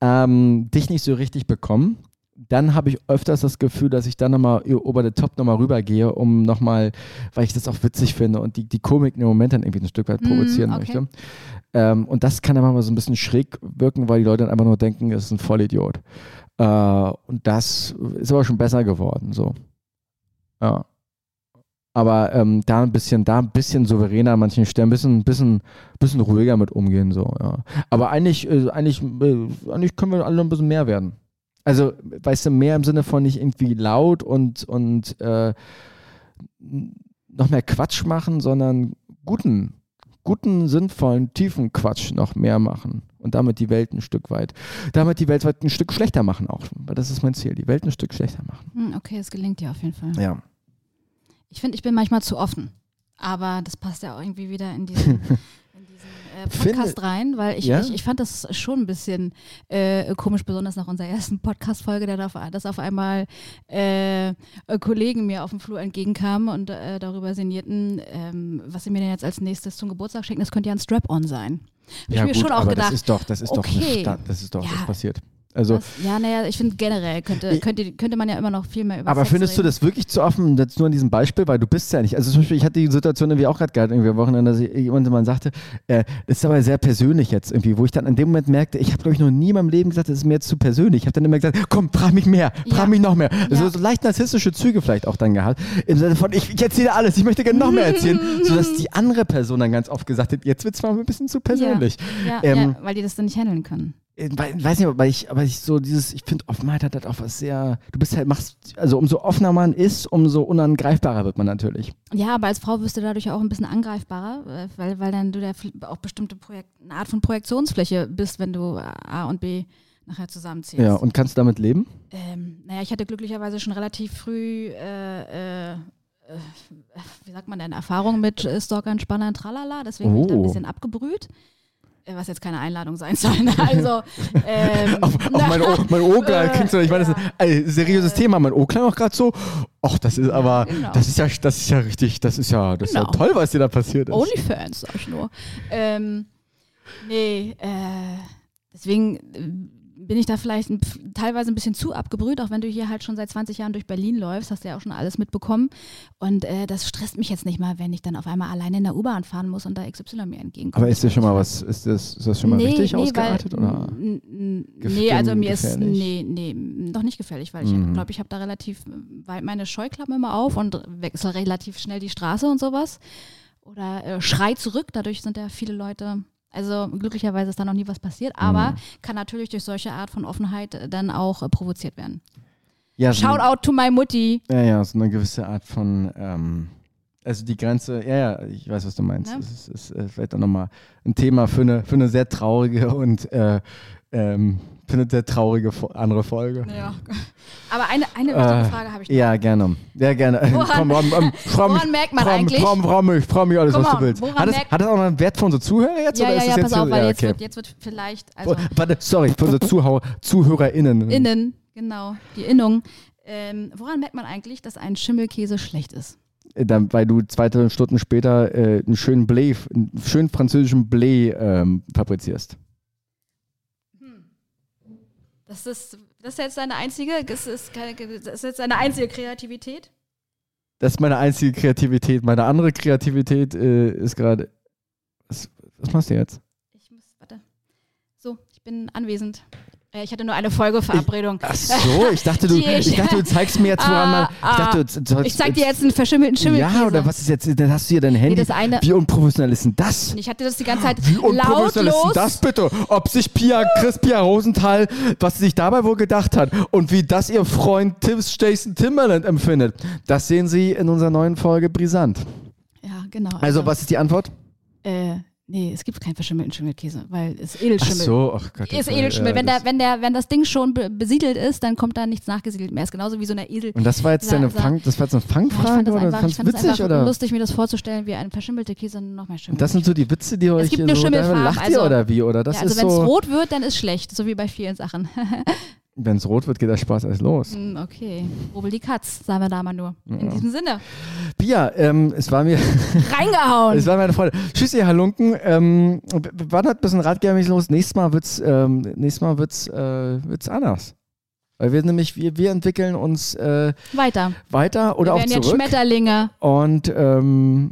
ähm, dich nicht so richtig bekommen, dann habe ich öfters das Gefühl, dass ich dann nochmal über den Top nochmal rübergehe, um nochmal, weil ich das auch witzig finde und die, die Komik im Moment dann irgendwie ein Stück weit Mm, provozieren okay. möchte. Ähm, und das kann dann manchmal so ein bisschen schräg wirken, weil die Leute dann einfach nur denken, es ist ein Vollidiot. Äh, und das ist aber schon besser geworden, so. Ja. Aber ähm, da ein bisschen, da ein bisschen souveräner an manchen Stellen, ein bisschen, bisschen, bisschen ruhiger mit umgehen, so, ja. Aber eigentlich, äh, eigentlich, äh, eigentlich können wir alle ein bisschen mehr werden. Also, weißt du, mehr im Sinne von nicht irgendwie laut und, und äh, noch mehr Quatsch machen, sondern guten, guten, sinnvollen, tiefen Quatsch noch mehr machen. Und damit die Welt ein Stück weit, damit die Welt ein Stück schlechter machen auch. Weil das ist mein Ziel, die Welt ein Stück schlechter machen. Hm, okay, es gelingt dir auf jeden Fall. Ja. Ich finde, ich bin manchmal zu offen. Aber das passt ja auch irgendwie wieder in diesen, äh, Finde- Podcast rein, weil ich, Ja? ich, ich fand das schon ein bisschen äh, komisch, besonders nach unserer ersten Podcast-Folge, da dass auf einmal äh, Kollegen mir auf dem Flur entgegenkamen und äh, darüber sinnierten, ähm, was sie mir denn jetzt als nächstes zum Geburtstag schenken. Das könnte ja ein Strap-on sein. Hab ich mir schon auch aber gedacht. das ist doch, das ist doch, okay. Sta- das ist doch Ja. was passiert. Also, das, ja, naja, ich finde generell könnte, könnte, könnte man ja immer noch viel mehr über aber Sex findest du reden. das wirklich zu offen, jetzt nur an diesem Beispiel, weil du bist ja nicht. Also zum Beispiel, ich hatte die Situation irgendwie auch gerade gehabt, irgendwie am Wochenende, dass jemand sagte, äh, ist aber sehr persönlich jetzt irgendwie, wo ich dann in dem Moment merkte, ich habe glaube ich noch nie in meinem Leben gesagt, das ist mir jetzt zu persönlich. Ich habe dann immer gesagt, komm, frag mich mehr, frag Ja. mich noch mehr. Also Ja. so leicht narzisstische Züge vielleicht auch dann gehabt, im Sinne von, ich, ich erzähle alles, ich möchte gerne noch mehr erzählen, sodass die andere Person dann ganz oft gesagt hat, jetzt wird es mal ein bisschen zu persönlich. Ja, Ähm, weil die das dann nicht handeln können. Ich wei- weiß nicht, aber ich, aber ich so dieses, ich finde, Offenheit hat halt auch was sehr, du bist halt, machst, also umso offener man ist, umso unangreifbarer wird man natürlich. Ja, aber als Frau wirst du dadurch auch ein bisschen angreifbarer, äh, weil, weil dann du da auch bestimmte Projekt, eine Art von Projektionsfläche bist, wenn du A und B nachher zusammenzählst. Ja, und kannst du damit leben? ähm, naja, ich hatte glücklicherweise schon relativ früh, äh, äh, äh, wie sagt man denn, Erfahrung mit äh, Stalkern, Spannern, tralala, deswegen bin ich da ein Oh. bisschen abgebrüht. Äh, Was jetzt keine Einladung sein soll. ne? Also, ähm, Auf, auf mein, o, mein O klang, Äh, so, ich meine, das ist ein seriöses Thema, mein O klang auch gerade so, ach, das ist aber, genau. das ist ja, das ist ja richtig, das ist ja, das ist Genau. ja toll, was dir da passiert ist. Onlyfans, sag ich nur. Ähm, nee, äh, deswegen äh, bin ich da vielleicht ein, teilweise ein bisschen zu abgebrüht, auch wenn du hier halt schon seit 20 Jahren durch Berlin läufst, hast du ja auch schon alles mitbekommen. Und äh, das stresst mich jetzt nicht mal, wenn ich dann auf einmal alleine in der U-Bahn fahren muss und da XY mir entgegenkommt. aber ist dir schon mal was, ist das, ist das schon mal richtig ausgeartet? weil, oder? Nee, also mir ist, gefährlich? nee, nee, noch nicht gefährlich, weil ich Mhm. glaube, ich habe da relativ weit meine Scheuklappen immer auf und wechsle relativ schnell die Straße und sowas. Oder äh, schrei zurück, dadurch sind ja viele Leute, also glücklicherweise ist da noch nie was passiert, aber Mhm. kann natürlich durch solche Art von Offenheit äh, dann auch äh, provoziert werden. Ja, so Shout eine- out to my Mutti. Ja, ja, so eine gewisse Art von, ähm, also die Grenze, ja, ja, ich weiß, was du meinst. Ne? Das ist, ist äh, vielleicht auch nochmal ein Thema für eine, für eine sehr traurige und äh, ähm, für eine sehr traurige andere Folge. Ja. Aber eine, eine wichtige Äh, Frage habe ich noch. Ja, gerne. Ja, gerne. Woran- Komm, mich, woran merkt man freu, eigentlich? Freu, freu mich, freu mich alles, was du willst. Hat das, hat das auch noch einen Wert für unsere Zuhörer jetzt? Ja, oder ja, ist ja, pass jetzt auf, weil ja, jetzt, okay. wird, jetzt wird vielleicht, also Oh, warte, sorry, für unsere Zuhauer, ZuhörerInnen. innen, genau, die Innung. Ähm, woran merkt man eigentlich, dass ein Schimmelkäse schlecht ist? Äh, Dann, weil du zwei Stunden später äh, einen schönen Blé, einen schönen französischen Blé ähm, fabrizierst. Das ist, das ist jetzt deine einzige, das ist, keine, das ist jetzt deine einzige Kreativität? Das ist meine einzige Kreativität. Meine andere Kreativität äh, ist gerade. Was, was machst du jetzt? Ich muss, warte. So, ich bin anwesend. Äh, Ich hatte nur eine Folgeverabredung. Ach so, ich dachte, du, ich- ich dachte, du zeigst mir jetzt, woran man. Ich dachte, ah. du, du, Ich zeig dir jetzt einen verschimmelten Schimmelkäse. Ja, oder was ist jetzt? Dann hast du hier dein Handy. das eine- Wie unprofessionell ist denn das? Ich hatte das die ganze Zeit Wie unprofessionell ist denn lautlos. das bitte? Ob sich Pia, Chris Pia Rosenthal, was sie sich dabei wohl gedacht hat und wie das ihr Freund Tim Jason Timberland empfindet, das sehen Sie in unserer neuen Folge Brisant. Ja, genau. Also, was ist die Antwort? Äh, nee, es gibt keinen verschimmelten Schimmelkäse, weil es Ach Edelschimmel. so, ach Gott. Ist das- Edelschimmel. ja, wenn, das- der, wenn, der, wenn das Ding schon be besiedelt ist, dann kommt da nichts nachgesiedelt mehr. Ist genauso wie so eine Esel. Und das war jetzt deine Fang, das war jetzt eine Ja, ich Fangfrage fand das oder einfach, ich fand's fand witzig einfach oder? lustig, mir das vorzustellen, wie ein verschimmelter Käse noch mehr schimmelt. Das sind so die Witze, die euch gibt hier nur so, lacht ihr also- oder wie oder das ja, also wenn es so, rot wird, dann ist schlecht, so wie bei vielen Sachen. wenn es rot wird, geht der Spaß erst los. Hm, okay, rubbel die Katz, sagen wir da mal nur. In diesem Sinne, Pia, ähm, es war mir, reingehauen. es war mir eine Freude. Tschüss, ihr Halunken. Ähm, wann hat ein bisschen Radgärmig los? Nächstes Mal wird's, ähm, nächstes Mal wird's, äh, wird's anders. Weil wir nämlich, wir, wir entwickeln uns äh, Weiter. weiter oder wir auch werden jetzt zurück. Schmetterlinge. Und ähm,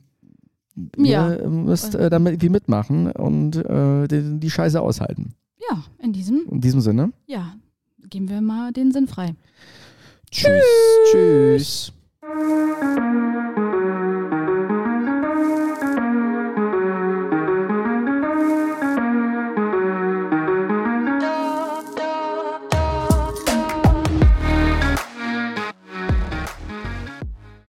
Ja. ihr müsst äh, damit wie mitmachen und äh, die, die Scheiße aushalten. Ja, in diesem, In diesem Sinne. ja, geben wir mal den Sinn frei. Tschüss. Tschüss.